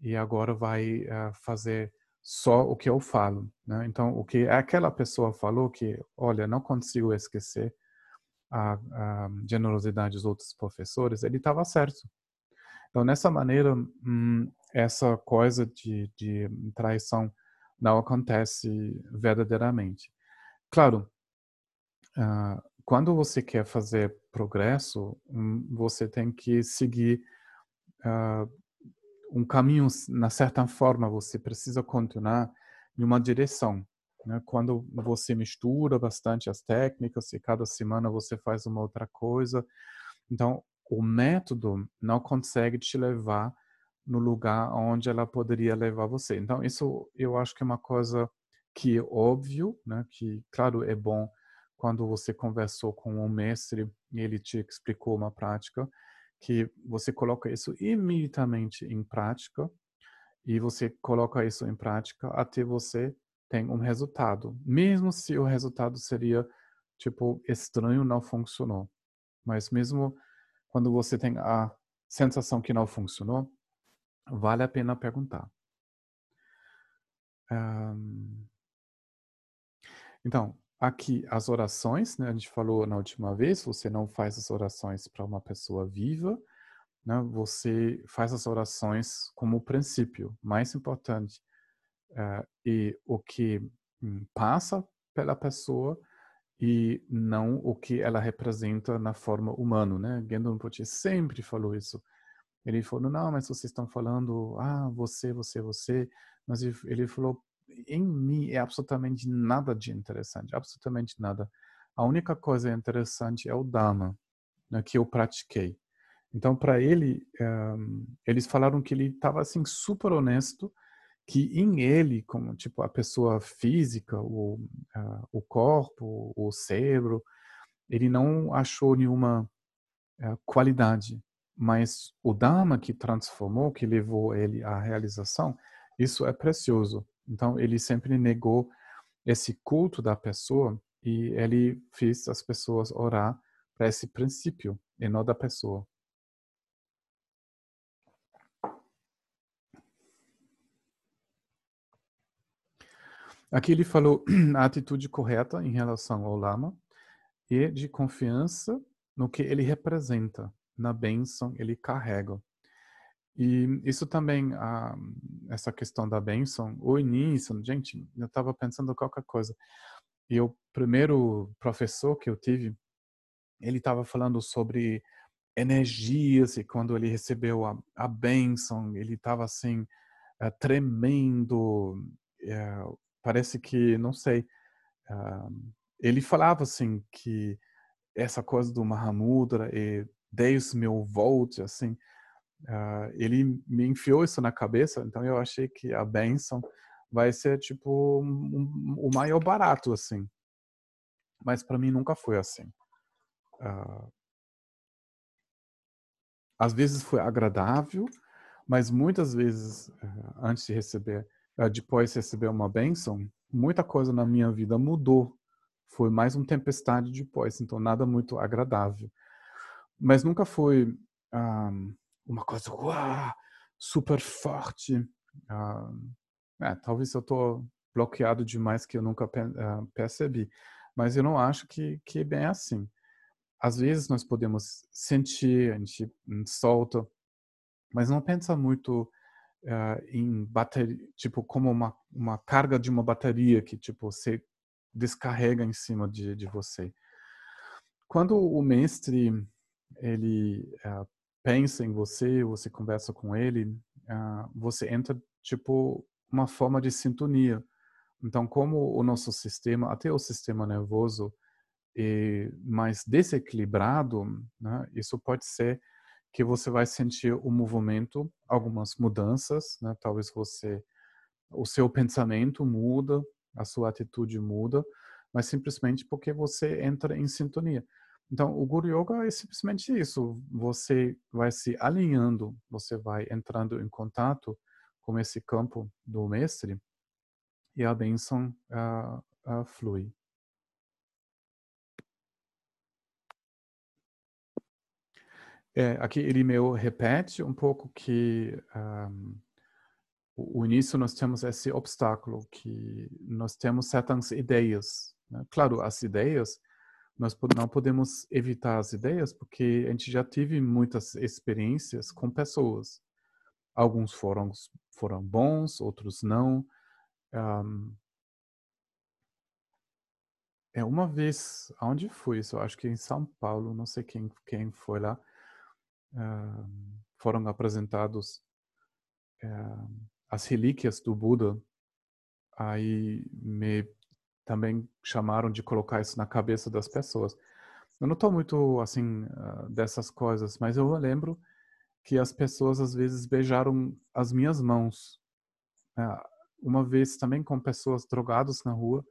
e agora vai uh, fazer só o que eu falo né? então o que aquela pessoa falou que olha não consigo esquecer a, a generosidade dos outros professores ele estava certo então nessa maneira hum, essa coisa de, de traição não acontece verdadeiramente Claro, uh, quando você quer fazer progresso, um, você tem que seguir uh, um caminho, na certa forma, você precisa continuar em uma direção. Né? Quando você mistura bastante as técnicas e cada semana você faz uma outra coisa, então o método não consegue te levar no lugar onde ela poderia levar você. Então isso eu acho que é uma coisa que é óbvio, né, que claro é bom quando você conversou com um mestre e ele te explicou uma prática, que você coloca isso imediatamente em prática e você coloca isso em prática até você tem um resultado, mesmo se o resultado seria tipo estranho, não funcionou. Mas mesmo quando você tem a sensação que não funcionou, vale a pena perguntar. Um, então, aqui as orações, né? A gente falou na última vez, você não faz as orações para uma pessoa viva, né? Você faz as orações como princípio mais importante uh, e o que um, passa pela pessoa e não o que ela representa na forma humana, né? Gendon sempre falou isso. Ele falou, não, mas vocês estão falando, ah, você, você, você. Mas ele falou, em mim é absolutamente nada de interessante, absolutamente nada. A única coisa interessante é o Dharma, né, que eu pratiquei. Então, para ele, um, eles falaram que ele estava assim super honesto, que em ele, como tipo a pessoa física, o, uh, o corpo, o cérebro, ele não achou nenhuma uh, qualidade, mas o Dharma que transformou, que levou ele à realização, isso é precioso. Então, ele sempre negou esse culto da pessoa e ele fez as pessoas orar para esse princípio e não da pessoa. Aqui ele falou a atitude correta em relação ao lama e de confiança no que ele representa, na bênção ele carrega. E isso também, ah, essa questão da bênção, o início, gente, eu estava pensando qualquer coisa. E o primeiro professor que eu tive, ele estava falando sobre energias e quando ele recebeu a, a bênção, ele estava assim, uh, tremendo, uh, parece que, não sei, uh, ele falava assim que essa coisa do Mahamudra e 10 mil volts, assim, uh, ele me enfiou isso na cabeça, então eu achei que a benção vai ser tipo um, um, o maior barato assim. Mas para mim nunca foi assim. Uh, às vezes foi agradável, mas muitas vezes uh, antes de receber, uh, depois de receber uma bênção, muita coisa na minha vida mudou. Foi mais uma tempestade depois, então nada muito agradável. Mas nunca foi uma coisa uau, super forte. É, talvez eu estou bloqueado demais que eu nunca percebi. Mas eu não acho que, que é bem assim. Às vezes nós podemos sentir, a gente solta, mas não pensa muito uh, em bateria, tipo, como uma, uma carga de uma bateria que, tipo, você descarrega em cima de, de você. Quando o mestre, ele uh, pensa em você, você conversa com ele, uh, você entra, tipo, uma forma de sintonia. Então, como o nosso sistema, até o sistema nervoso, é mais desequilibrado, né, isso pode ser que você vai sentir o movimento, algumas mudanças, né, talvez você, o seu pensamento muda, a sua atitude muda, mas simplesmente porque você entra em sintonia. Então, o Guru Yoga é simplesmente isso. Você vai se alinhando, você vai entrando em contato com esse campo do mestre e a bênção uh, uh, flui. É, aqui ele meio repete um pouco que um, o, o início nós temos esse obstáculo que nós temos certas ideias. Né? Claro, as ideias nós não podemos evitar as ideias porque a gente já teve muitas experiências com pessoas. Alguns foram foram bons, outros não. Um, é uma vez, aonde foi isso? Acho que em São Paulo, não sei quem quem foi lá. Foram apresentados um, as relíquias do Buda. Aí me também chamaram de colocar isso na cabeça das pessoas. Eu não estou muito assim uh, dessas coisas, mas eu lembro que as pessoas às vezes beijaram as minhas mãos. Uh, uma vez também com pessoas drogadas na rua,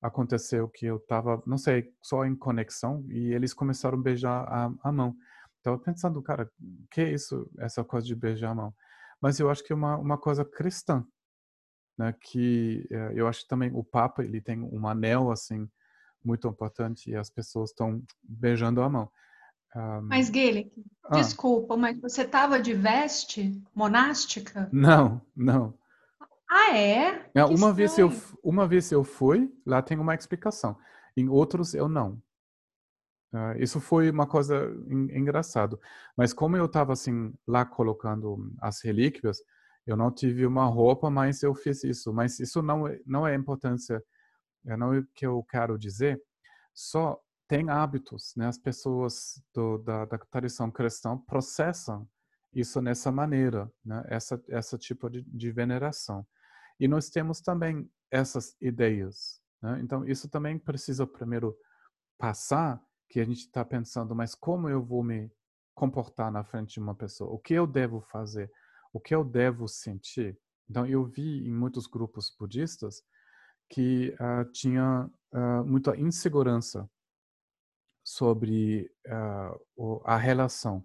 aconteceu que eu estava, não sei, só em conexão e eles começaram a beijar a, a mão. Estava pensando, cara, que é isso, essa coisa de beijar a mão? Mas eu acho que é uma, uma coisa cristã, né? Que é, eu acho também o Papa ele tem um anel assim muito importante e as pessoas estão beijando a mão. Um... Mas Guilherme, ah. desculpa, mas você estava de veste monástica? Não, não. Ah, é? é uma, vez eu, uma vez eu fui, lá tem uma explicação. Em outros eu não. Uh, isso foi uma coisa engraçada. Mas como eu estava assim lá colocando as relíquias, eu não tive uma roupa, mas eu fiz isso. Mas isso não é, não é importância, é não é o que eu quero dizer. Só tem hábitos, né? As pessoas do, da, da tradição cristã processam isso nessa maneira, né? Essa essa tipo de, de veneração. E nós temos também essas ideias. Né? Então, isso também precisa primeiro passar, que a gente está pensando, mas como eu vou me comportar na frente de uma pessoa? O que eu devo fazer? O que eu devo sentir? Então, eu vi em muitos grupos budistas que uh, tinha uh, muita insegurança sobre uh, a relação.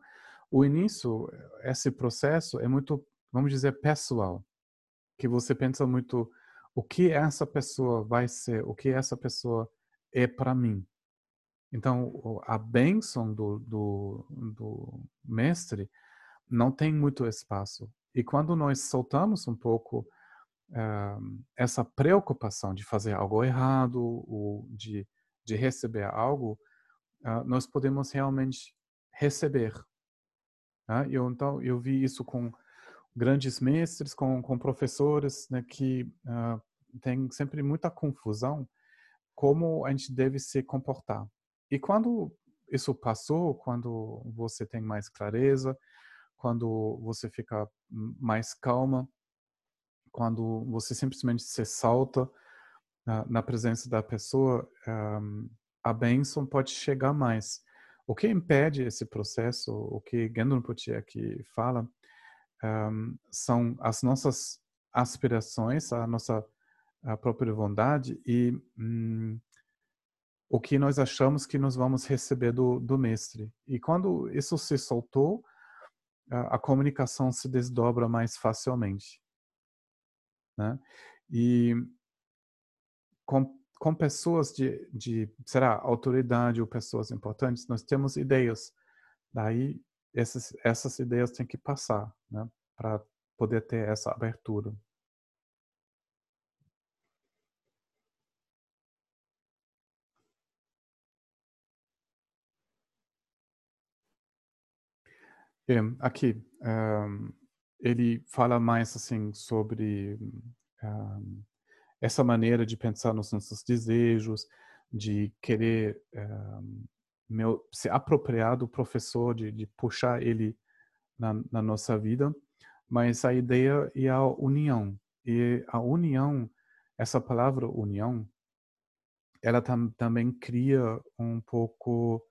O início, esse processo é muito, vamos dizer, pessoal que você pensa muito o que essa pessoa vai ser, o que essa pessoa é para mim. Então, a bênção do, do, do mestre não tem muito espaço. E quando nós soltamos um pouco uh, essa preocupação de fazer algo errado, ou de, de receber algo, uh, nós podemos realmente receber. Uh, eu, então, eu vi isso com grandes mestres, com, com professores, né, que uh, tem sempre muita confusão como a gente deve se comportar. E quando isso passou, quando você tem mais clareza, quando você fica mais calma, quando você simplesmente se salta na presença da pessoa, um, a bênção pode chegar mais. O que impede esse processo, o que Gendon Puti aqui fala, um, são as nossas aspirações, a nossa a própria vontade e hum, o que nós achamos que nós vamos receber do, do mestre. E quando isso se soltou, a, a comunicação se desdobra mais facilmente. Né? E com, com pessoas de, de, será, autoridade ou pessoas importantes, nós temos ideias. Daí, essas, essas ideias têm que passar, né? Para poder ter essa abertura. Aqui, um, ele fala mais assim sobre um, essa maneira de pensar nos nossos desejos, de querer um, meu, se apropriar do professor, de, de puxar ele na, na, nossa vida, mas a ideia é a união. E a união, essa palavra união, ela tam, também cria um pouco,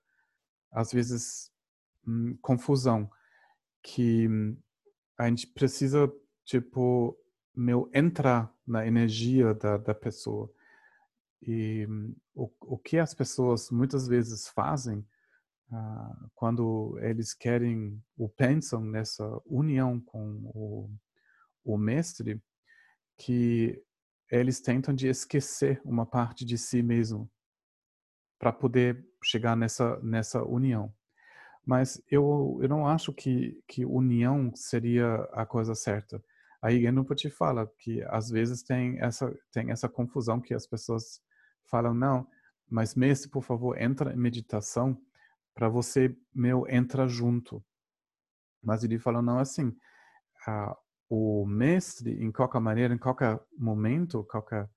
às vezes, hum, confusão que a gente precisa, tipo, meu, entrar na energia da, da pessoa. E o, o que as pessoas muitas vezes fazem uh, quando eles querem ou pensam nessa união com o, o mestre, que eles tentam de esquecer uma parte de si mesmo para poder chegar nessa nessa união. Mas eu, eu não acho que, que união seria a coisa certa. Aí te fala que às vezes tem essa, tem essa confusão que as pessoas falam, não, mas mestre, por favor, entra em meditação para você, meu, entra junto. Mas ele fala, não, assim, o mestre, em qualquer maneira, em qualquer momento, qualquer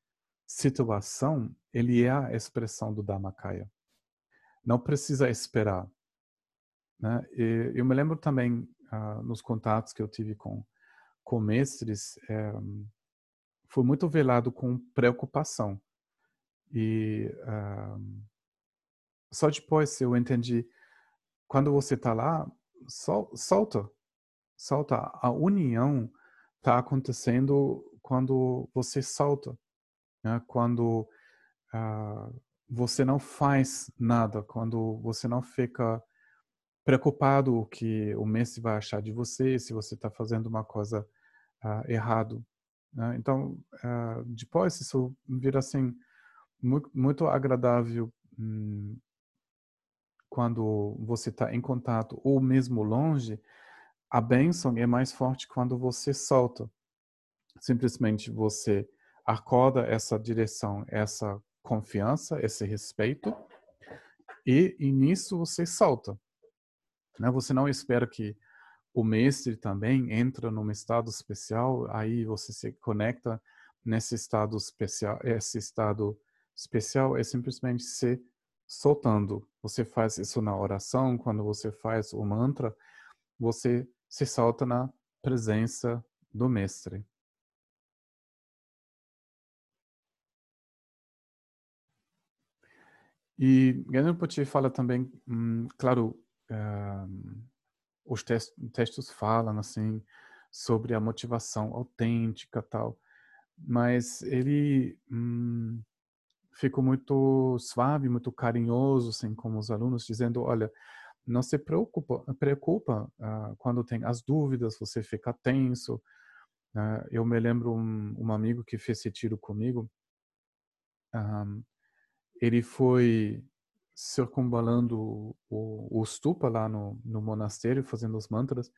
situação, ele é a expressão do Dhammakaya. Não precisa esperar. Né? E eu me lembro também, uh, nos contatos que eu tive com, com mestres, é, foi muito velado com preocupação. E uh, só depois eu entendi, quando você está lá, sol, solta, solta. A união está acontecendo quando você solta, né? quando uh, você não faz nada, quando você não fica preocupado o que o mestre vai achar de você, se você está fazendo uma coisa uh, errado. Né? Então, uh, depois isso vira assim muito, muito agradável hum, quando você está em contato ou mesmo longe. A bênção é mais forte quando você solta. Simplesmente você acorda essa direção, essa confiança, esse respeito, e, e nisso você solta. Né? Você não espera que o mestre também entra num estado especial, aí você se conecta nesse estado especial. Esse estado especial é simplesmente se soltando. Você faz isso na oração, quando você faz o mantra, você se solta na presença do mestre. E Ganapati fala também, hum, claro, os textos falam assim sobre a motivação autêntica tal, mas ele hum, ficou muito suave, muito carinhoso assim com os alunos, dizendo, olha, não se preocupa, preocupa uh, quando tem as dúvidas, você fica tenso. Uh, eu me lembro um, um, amigo que fez esse tiro comigo. Um, ele foi circunvalando o, o stupa lá no, no monastério, fazendo os mantras,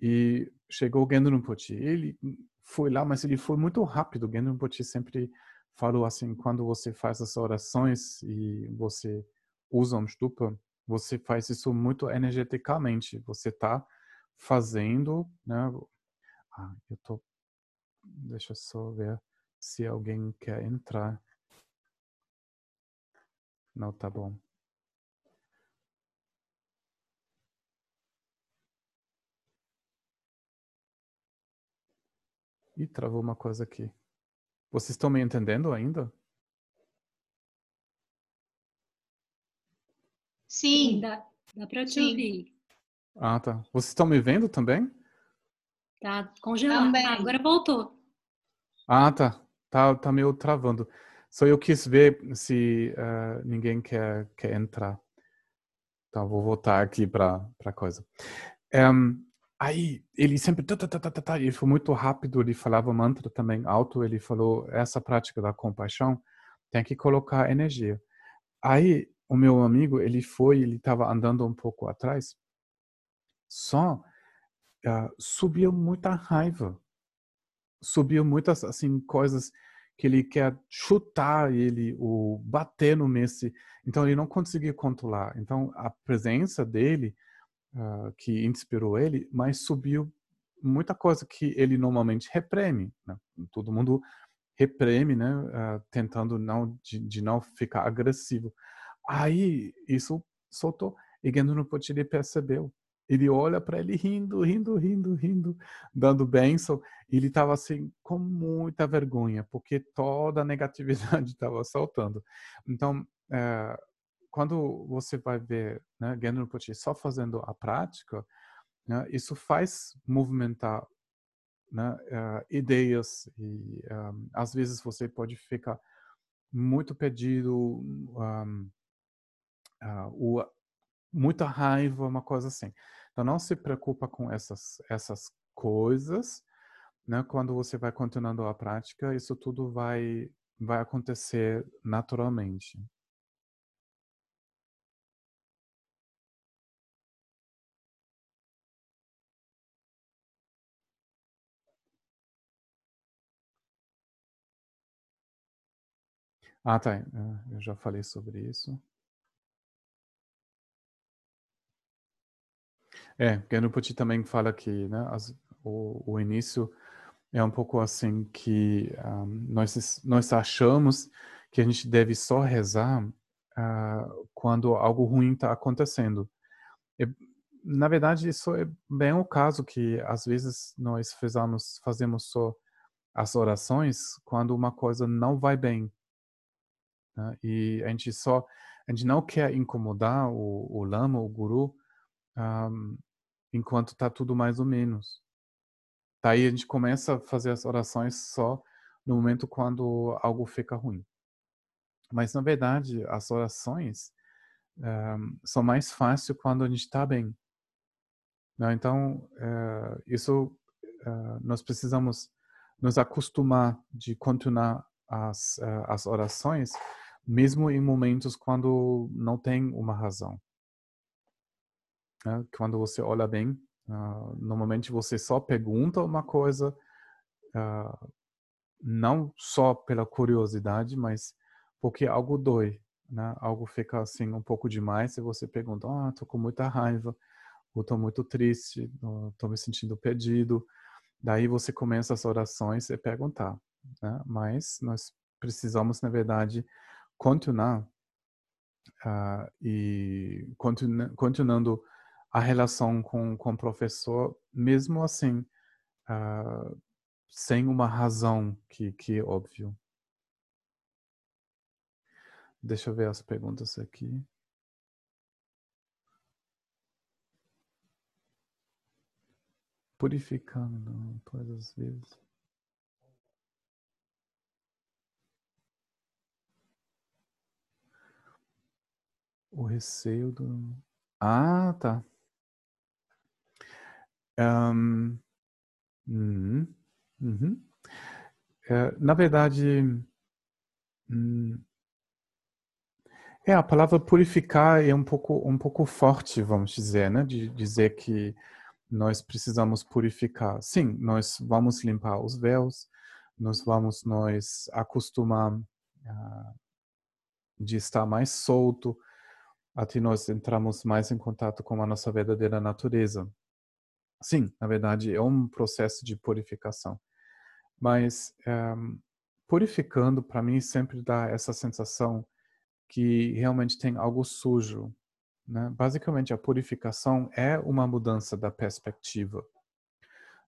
e chegou o Gendron Pochi. Ele foi lá, mas ele foi muito rápido. Gendron Pochi sempre falou assim, quando você faz as orações e você usa um stupa, você faz isso muito energeticamente. Você está fazendo, né? Ah, eu tô... Deixa eu só ver se alguém quer entrar. Não, tá bom. Ih, travou uma coisa aqui. Vocês estão me entendendo ainda? Sim. Dá, dá para te Sim. ouvir. Ah, tá. Vocês estão me vendo também? Tá congelado. Ah, agora voltou. Ah, tá. Tá, tá meio travando. Só eu quis ver se uh, ninguém quer, quer entrar. Então, vou voltar aqui para a coisa. Um, aí, ele sempre... Tá, tá, tá, ele foi muito rápido, ele falava mantra também alto, ele falou, essa prática da compaixão tem que colocar energia. Aí, o meu amigo, ele foi, ele estava andando um pouco atrás, só uh, subiu muita raiva. Subiu muitas, assim, coisas que ele quer chutar ele, ou bater no Messi. Então ele não conseguia controlar. Então a presença dele uh, que inspirou ele, mas subiu muita coisa que ele normalmente reprime. Né? Todo mundo reprime, né? Uh, tentando não de, de, não ficar agressivo. Aí isso soltou. E Gendo Pochiri percebeu ele olha para ele rindo, rindo, rindo, rindo, dando bênção. E ele estava assim com muita vergonha, porque toda a negatividade estava saltando. Então, é, quando você vai ver né, Gendro Pochi só fazendo a prática, né, isso faz movimentar né, uh, ideias e um, às vezes você pode ficar muito perdido, um, uh, o muita raiva, uma coisa assim. Então não se preocupa com essas essas coisas, né? Quando você vai continuando a prática, isso tudo vai vai acontecer naturalmente. Ah, tá. É, eu já falei sobre isso. É, Ganapati também fala que né, as, o, o, início é um pouco assim que um, nós, nós achamos que a gente deve só rezar uh, quando algo ruim está acontecendo. E, na verdade, isso é bem o caso que às vezes nós fazemos, só as orações quando uma coisa não vai bem. Né? E a gente só, a gente não quer incomodar o, o lama, o guru, um, enquanto está tudo mais ou menos. Daí a gente começa a fazer as orações só no momento quando algo fica ruim. Mas na verdade as orações um, são mais fáceis quando a gente está bem. Não, então uh, isso uh, nós precisamos nos acostumar de continuar as, uh, as orações mesmo em momentos quando não tem uma razão. Né? Quando você olha bem, uh, normalmente você só pergunta uma coisa, uh, não só pela curiosidade, mas porque algo dói, né? Algo fica assim um pouco demais e você pergunta, ah, tô com muita raiva, ou tô muito triste, tô me sentindo perdido. Daí você começa as orações e perguntar, né? Mas nós precisamos, na verdade, continuar uh, e continu continuando a relação com, com o professor, mesmo assim, uh, sem uma razão que, que é óbvio. Deixa eu ver as perguntas aqui. Purificando, pois às vezes. O receio do. Ah, tá. Um, uhum, uhum. É, na verdade, hum, é a palavra purificar é um pouco um pouco forte, vamos dizer, né? De dizer que nós precisamos purificar. Sim, nós vamos limpar os véus, nós vamos nos acostumar uh, de estar mais solto, até nós entramos mais em contato com a nossa verdadeira natureza. Sim, na verdade é um processo de purificação. Mas eh, purificando, para mim, sempre dá essa sensação que realmente tem algo sujo. Né? Basicamente, a purificação é uma mudança da perspectiva.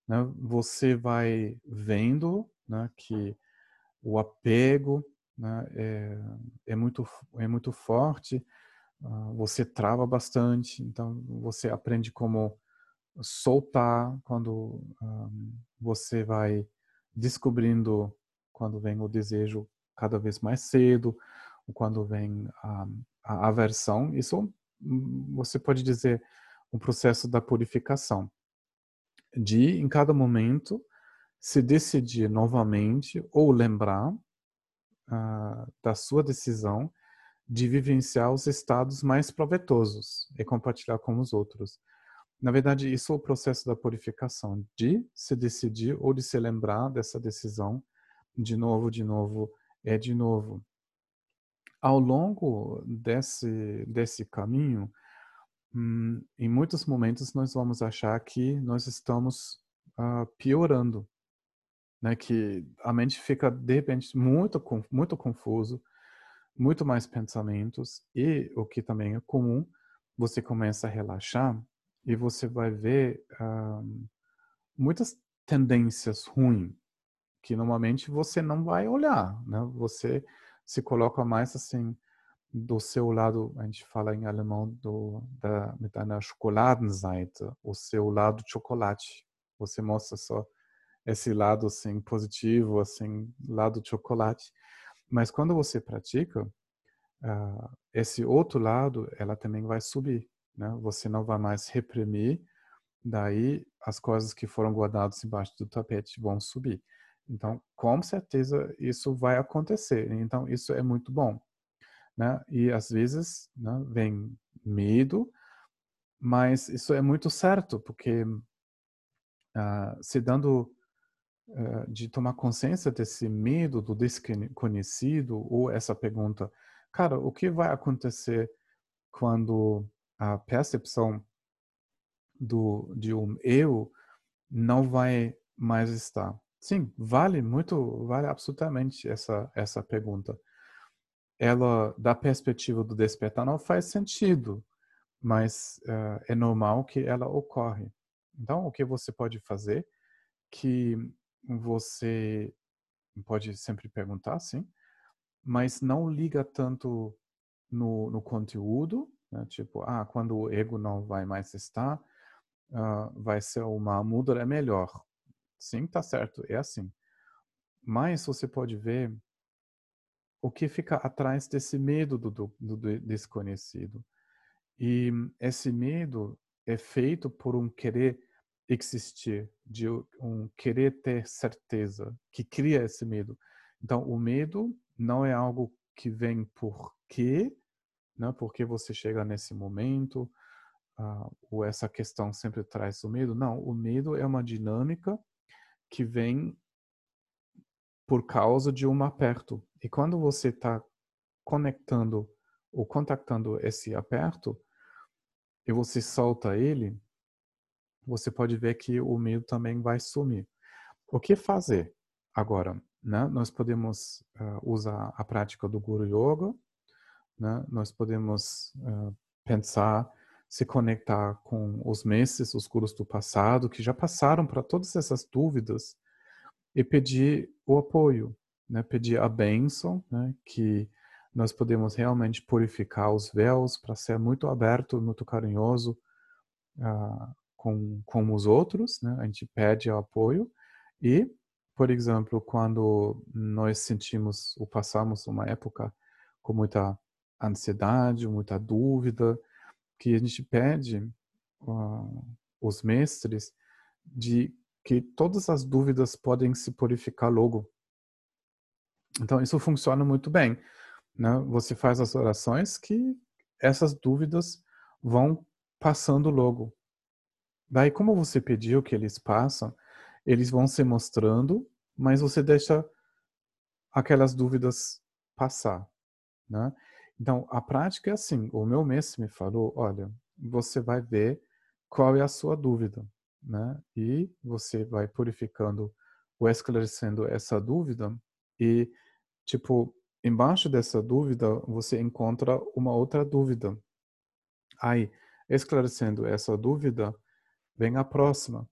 Né? Você vai vendo né, que o apego né, é, é, muito, é muito forte, uh, você trava bastante, então você aprende como soltar quando um, você vai descobrindo quando vem o desejo cada vez mais cedo, quando vem a, a aversão, isso hum, você pode dizer um processo da purificação. De, em cada momento, se decidir novamente ou lembrar uh, da sua decisão de vivenciar os estados mais proveitosos e compartilhar com os outros. Na verdade, isso é o processo da purificação, de se decidir ou de se lembrar dessa decisão de novo, de novo, é de novo. Ao longo desse, desse caminho, hum, em muitos momentos nós vamos achar que nós estamos uh, piorando, né? que a mente fica, de repente, muito, muito confuso, muito mais pensamentos, e o que também é comum, você começa a relaxar e você vai ver uh, muitas tendências ruins que normalmente você não vai olhar, né? Você se coloca mais assim do seu lado, a gente fala em alemão do da mit einer Schokoladenseite, o seu lado chocolate. Você mostra só esse lado assim positivo, assim lado chocolate. Mas quando você pratica, uh, esse outro lado, ela também vai subir né? Você não vai mais reprimir, daí as coisas que foram guardadas embaixo do tapete vão subir. Então, com certeza isso vai acontecer. Então, isso é muito bom, né? E às vezes, né, vem medo, mas isso é muito certo, porque uh, se dando uh, de tomar consciência desse medo do desconhecido ou essa pergunta, cara, o que vai acontecer quando a percepção do, de um eu não vai mais estar. Sim, vale muito, vale absolutamente essa, essa pergunta. Ela, da perspectiva do despertar, não faz sentido, mas uh, é normal que ela ocorre. Então, o que você pode fazer, que você pode sempre perguntar, sim, mas não liga tanto no, no conteúdo, né? Tipo, ah, quando o ego não vai mais estar, uh, vai ser uma muda é melhor. Sim, tá certo, é assim. Mas você pode ver o que fica atrás desse medo do, do, do desconhecido. E esse medo é feito por um querer existir, de um querer ter certeza, que cria esse medo. Então, o medo não é algo que vem porque né? Porque você chega nesse momento, uh, ou essa questão sempre traz o medo. Não, o medo é uma dinâmica que vem por causa de um aperto. E quando você está conectando ou contactando esse aperto, e você solta ele, você pode ver que o medo também vai sumir. O que fazer agora? Né? Nós podemos uh, usar a prática do Guru Yoga, né? Nós podemos uh, pensar, se conectar com os mestres, os gurus do passado, que já passaram para todas essas dúvidas, e pedir o apoio, né? pedir a bênção, né? que nós podemos realmente purificar os véus para ser muito aberto, muito carinhoso uh, com, com os outros, né? a gente pede o apoio, e, por exemplo, quando nós sentimos ou passamos uma época com muita ansiedade, muita dúvida, que a gente pede uh, os mestres de que todas as dúvidas podem se purificar logo. Então isso funciona muito bem. Né? Você faz as orações que essas dúvidas vão passando logo. Daí, como você pediu que eles passam, eles vão se mostrando, mas você deixa aquelas dúvidas passar, né? Então, a prática é assim: o meu mestre me falou, olha, você vai ver qual é a sua dúvida, né? E você vai purificando ou esclarecendo essa dúvida e, tipo, embaixo dessa dúvida você encontra uma outra dúvida. Aí, esclarecendo essa dúvida, vem a próxima.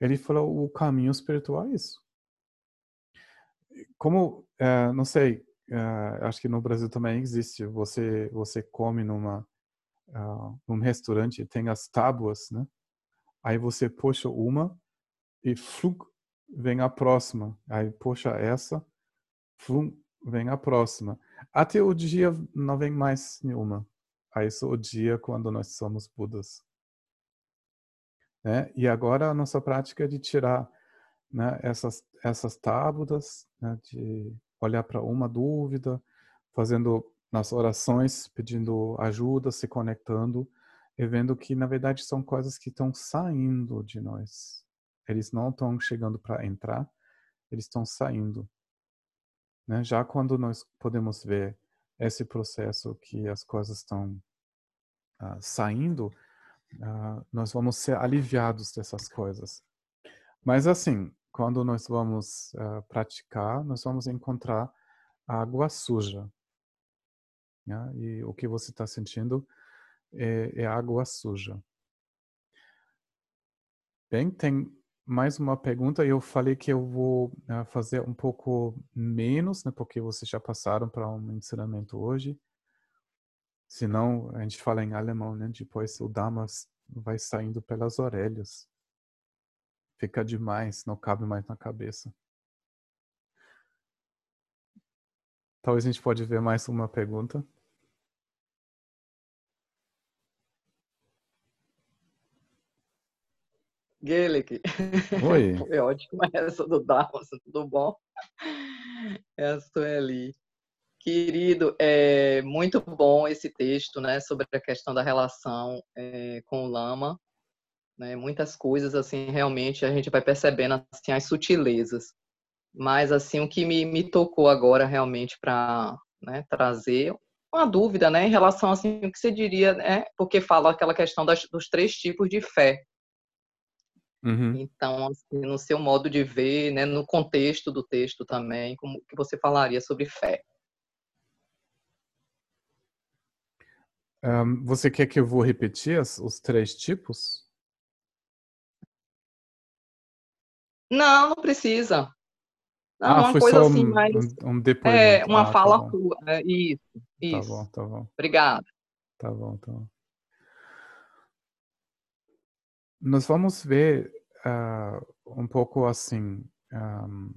Ele falou, o caminho espiritual é isso. Como, é, não sei, uh, acho que no Brasil também existe. Você você come numa uh, num restaurante tem as tábuas, né? Aí você puxa uma e flug, vem a próxima. Aí puxa essa, flum, vem a próxima. Até o dia não vem mais nenhuma. Aí é o dia quando nós somos Budas. Né? E agora a nossa prática é de tirar né, essas, essas tábuas, né, de olhar para uma dúvida, fazendo nas orações, pedindo ajuda, se conectando e vendo que, na verdade, são coisas que estão saindo de nós. Eles não estão chegando para entrar, eles estão saindo. Né? Já quando nós podemos ver esse processo que as coisas estão uh, saindo, uh, nós vamos ser aliviados dessas coisas. Mas assim, quando nós vamos uh, praticar, nós vamos encontrar água suja. Né? E o que você está sentindo é, é água suja. Bem, tem mais uma pergunta. Eu falei que eu vou uh, fazer um pouco menos, né, porque vocês já passaram para um ensinamento hoje. Senão, a gente fala em alemão, né? Depois o Dharma vai saindo pelas orelhas. Fica demais, não cabe mais na cabeça. Talvez a gente pode ver mais uma pergunta. Gaelic. Oi. Foi ótimo essa do Dharma, tudo bom? É a Sueli. Querido, é muito bom esse texto, né, sobre a questão da relação é, com o lama, né, muitas coisas assim realmente a gente vai percebendo assim as sutilezas, mas assim o que me, me tocou agora realmente para né, trazer uma dúvida, né, em relação assim o que você diria, né, porque fala aquela questão das, dos três tipos de fé, Uhum. Então, assim, no seu modo de ver, né, no contexto do texto também, como que você falaria sobre fé? Um, você quer que eu vou repetir as, os três tipos? Não, não precisa. Não, ah, uma foi coisa só assim, um, mais. Um, depoimento. É, uma ah, fala tá tua. É, isso, isso. Tá bom, tá bom. Obrigada. Tá bom, tá bom. Nós vamos ver uh, um pouco assim. Um,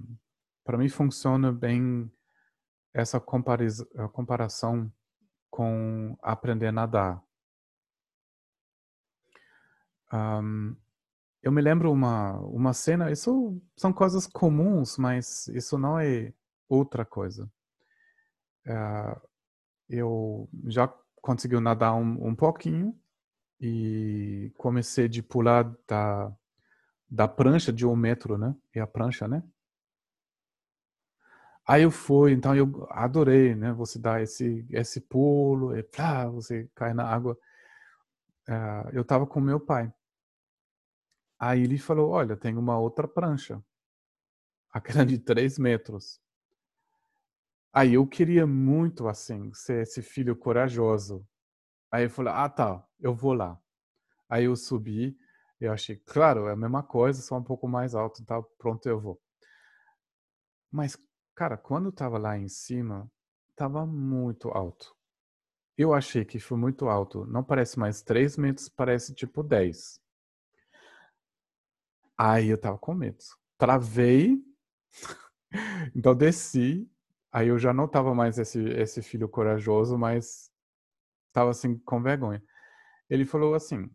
Para mim funciona bem essa comparação com aprender a nadar. Um, eu me lembro uma uma cena. Isso são coisas comuns, mas isso não é outra coisa. Uh, eu já consegui nadar um, um pouquinho e comecei de pular da, da prancha de um metro, né? E a prancha, né? Aí eu fui, então eu adorei, né? Você dá esse esse pulo, e plá, você cai na água. Uh, eu estava com meu pai. Aí ele falou, olha, tem uma outra prancha, aquela de três metros. Aí eu queria muito assim ser esse filho corajoso. Aí eu falei, ah tá, eu vou lá. Aí eu subi, eu achei, claro, é a mesma coisa, só um pouco mais alto, então pronto, eu vou. Mas, cara, quando eu tava lá em cima, tava muito alto. Eu achei que foi muito alto. Não parece mais 3 metros, parece tipo 10. Aí eu tava com medo. Travei, então desci. Aí eu já não tava mais esse, esse filho corajoso, mas tava assim com vergonha. Ele falou assim: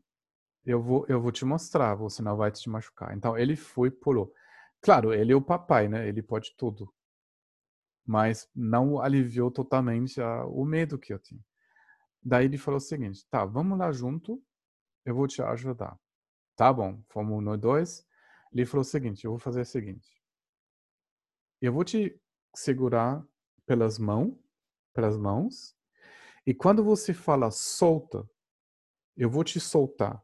eu vou, eu vou te mostrar, você não vai te machucar. Então ele foi, pulou. Claro, ele é o papai, né? Ele pode tudo. Mas não aliviou totalmente a, o medo que eu tinha. Daí ele falou o seguinte: tá, vamos lá junto, eu vou te ajudar. Tá bom, fomos nós dois. Ele falou o seguinte: eu vou fazer o seguinte. Eu vou te segurar pelas mãos, pelas mãos, e quando você fala solta, eu vou te soltar.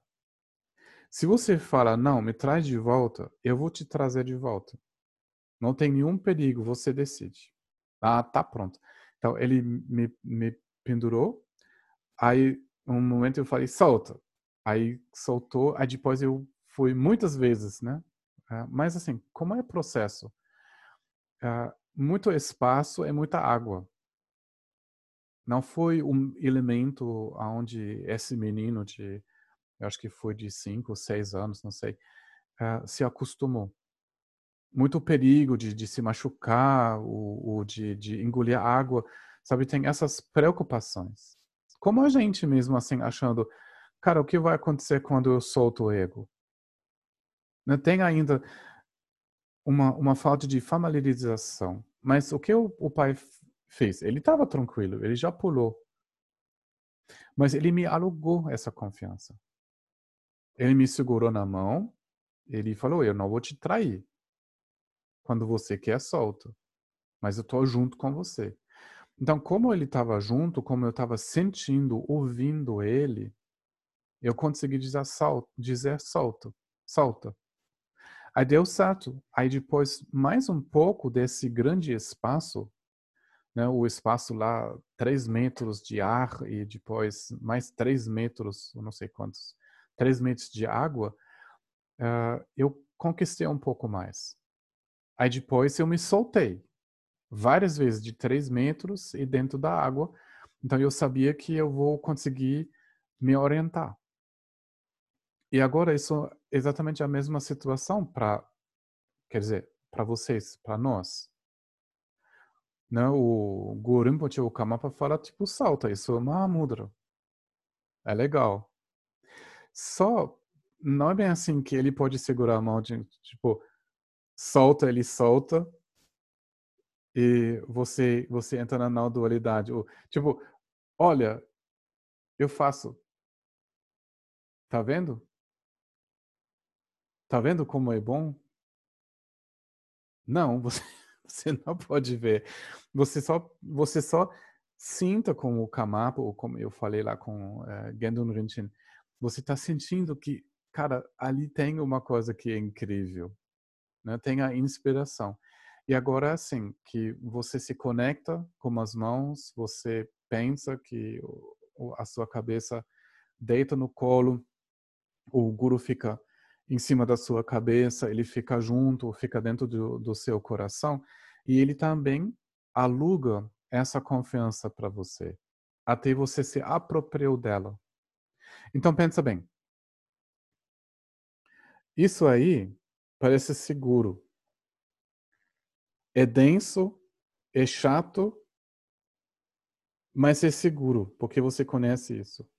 Se você fala, não, me traz de volta, eu vou te trazer de volta. Não tem nenhum perigo, você decide. Ah, tá pronto. Então ele me, me pendurou, aí um momento eu falei, solta. Aí soltou, aí depois eu fui muitas vezes, né? Uh, mas assim, como é o processo? Uh, muito espaço é muita água. Não foi um elemento onde esse menino de eu acho que foi de cinco seis anos, não sei, uh, se acostumou. muito perigo de, de se machucar ou, ou de, de engolir água, sabe? Tem essas preocupações. Como a gente mesmo, assim, achando, cara, o que vai acontecer quando eu solto o ego? Né? Tem ainda uma, uma falta de familiarização. Mas o que o, o pai fez? Ele estava tranquilo, ele já pulou. Mas ele me alugou essa confiança. Ele me segurou na mão, ele falou: Eu não vou te trair. Quando você quer, solta. Mas eu estou junto com você. Então, como ele estava junto, como eu estava sentindo, ouvindo ele, eu consegui dizer, dizer solta, solta. Aí deu certo. Aí depois, mais um pouco desse grande espaço, né, o espaço lá, três metros de ar e depois mais três metros, não sei quantos, três metros de água, uh, eu conquistei um pouco mais. Aí depois eu me soltei várias vezes de três metros e dentro da água. Então eu sabia que eu vou conseguir me orientar. E agora isso é exatamente a mesma situação para, quer dizer, para vocês, para nós. Né? O Guru Rinpoche, o Kamapa fala tipo salta, isso é uma mudra. É legal. Só não é bem assim que ele pode segurar a mão de tipo solta, ele solta e você você entra na não dualidade. Ou, tipo, olha, eu faço. Tá vendo? Tá vendo como é bom? Não, você, você não pode ver. Você só, você só sinta como o Kamapa, ou como eu falei lá com uh, Gendun Rinchen, você está sentindo que, cara, ali tem uma coisa que é incrível, né? Tem a inspiração. E agora, assim, que você se conecta com as mãos, você pensa que a sua cabeça deita no colo, o guru fica em cima da sua cabeça, ele fica junto, fica dentro do, do seu coração e ele também aluga essa confiança para você, até você se apropriou dela. Então pensa bem. Isso aí parece seguro. É denso, é chato, mas é seguro, porque você conhece isso.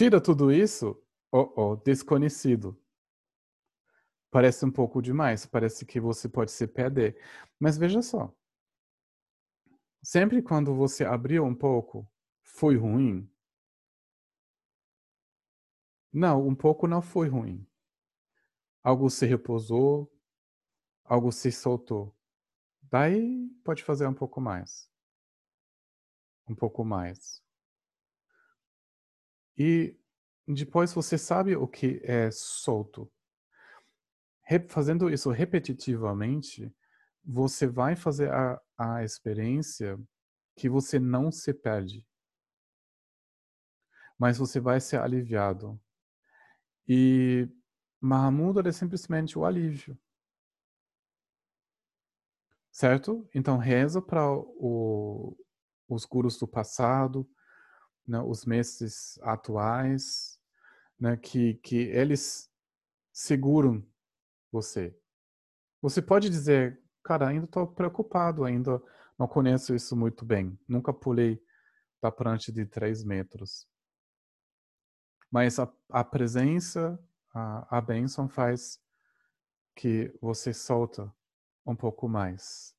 Tira tudo isso, oh, oh, desconhecido. Parece um pouco demais, parece que você pode se perder. Mas veja só. Sempre quando você abriu um pouco, foi ruim? Não, um pouco não foi ruim. Algo se repousou, algo se soltou. Daí pode fazer um pouco mais. Um pouco mais. E depois você sabe o que é solto. Fazendo isso repetitivamente, você vai fazer a, a experiência que você não se perde. Mas você vai ser aliviado. E Mahamudra é simplesmente o alívio. Certo? Então reza para os gurus do passado, né, os mestres atuais, né, que, que eles seguram você. Você pode dizer, cara, ainda estou preocupado, ainda não conheço isso muito bem, nunca pulei da prancha de três metros. Mas a, a presença, a, a bênção faz que você solta um pouco mais.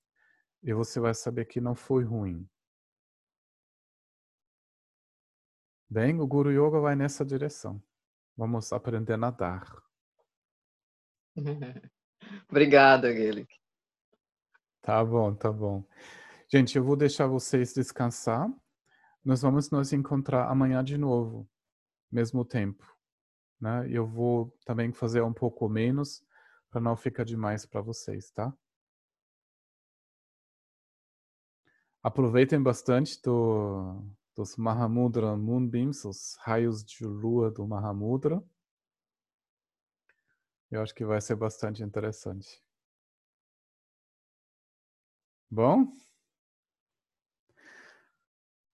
E você vai saber que não foi ruim. Bem, o Guru Yoga vai nessa direção. Vamos aprender a nadar. Obrigada, Angelique. Tá bom, tá bom. Gente, eu vou deixar vocês descansar. Nós vamos nos encontrar amanhã de novo, mesmo tempo. Né? Eu vou também fazer um pouco menos para não ficar demais para vocês, tá? Aproveitem bastante do, dos Mahamudra Moonbeams, os raios de lua do Mahamudra. Eu acho que vai ser bastante interessante. Bom?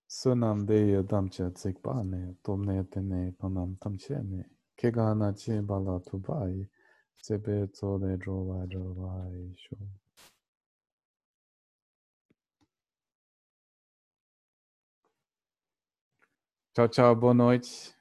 Sunamdeya damcha tsikpane, tomne tene panam tamchene, kegana che bala tubai, Sebeto de Jova Jova Isho. Tchau, tchau, boa noite.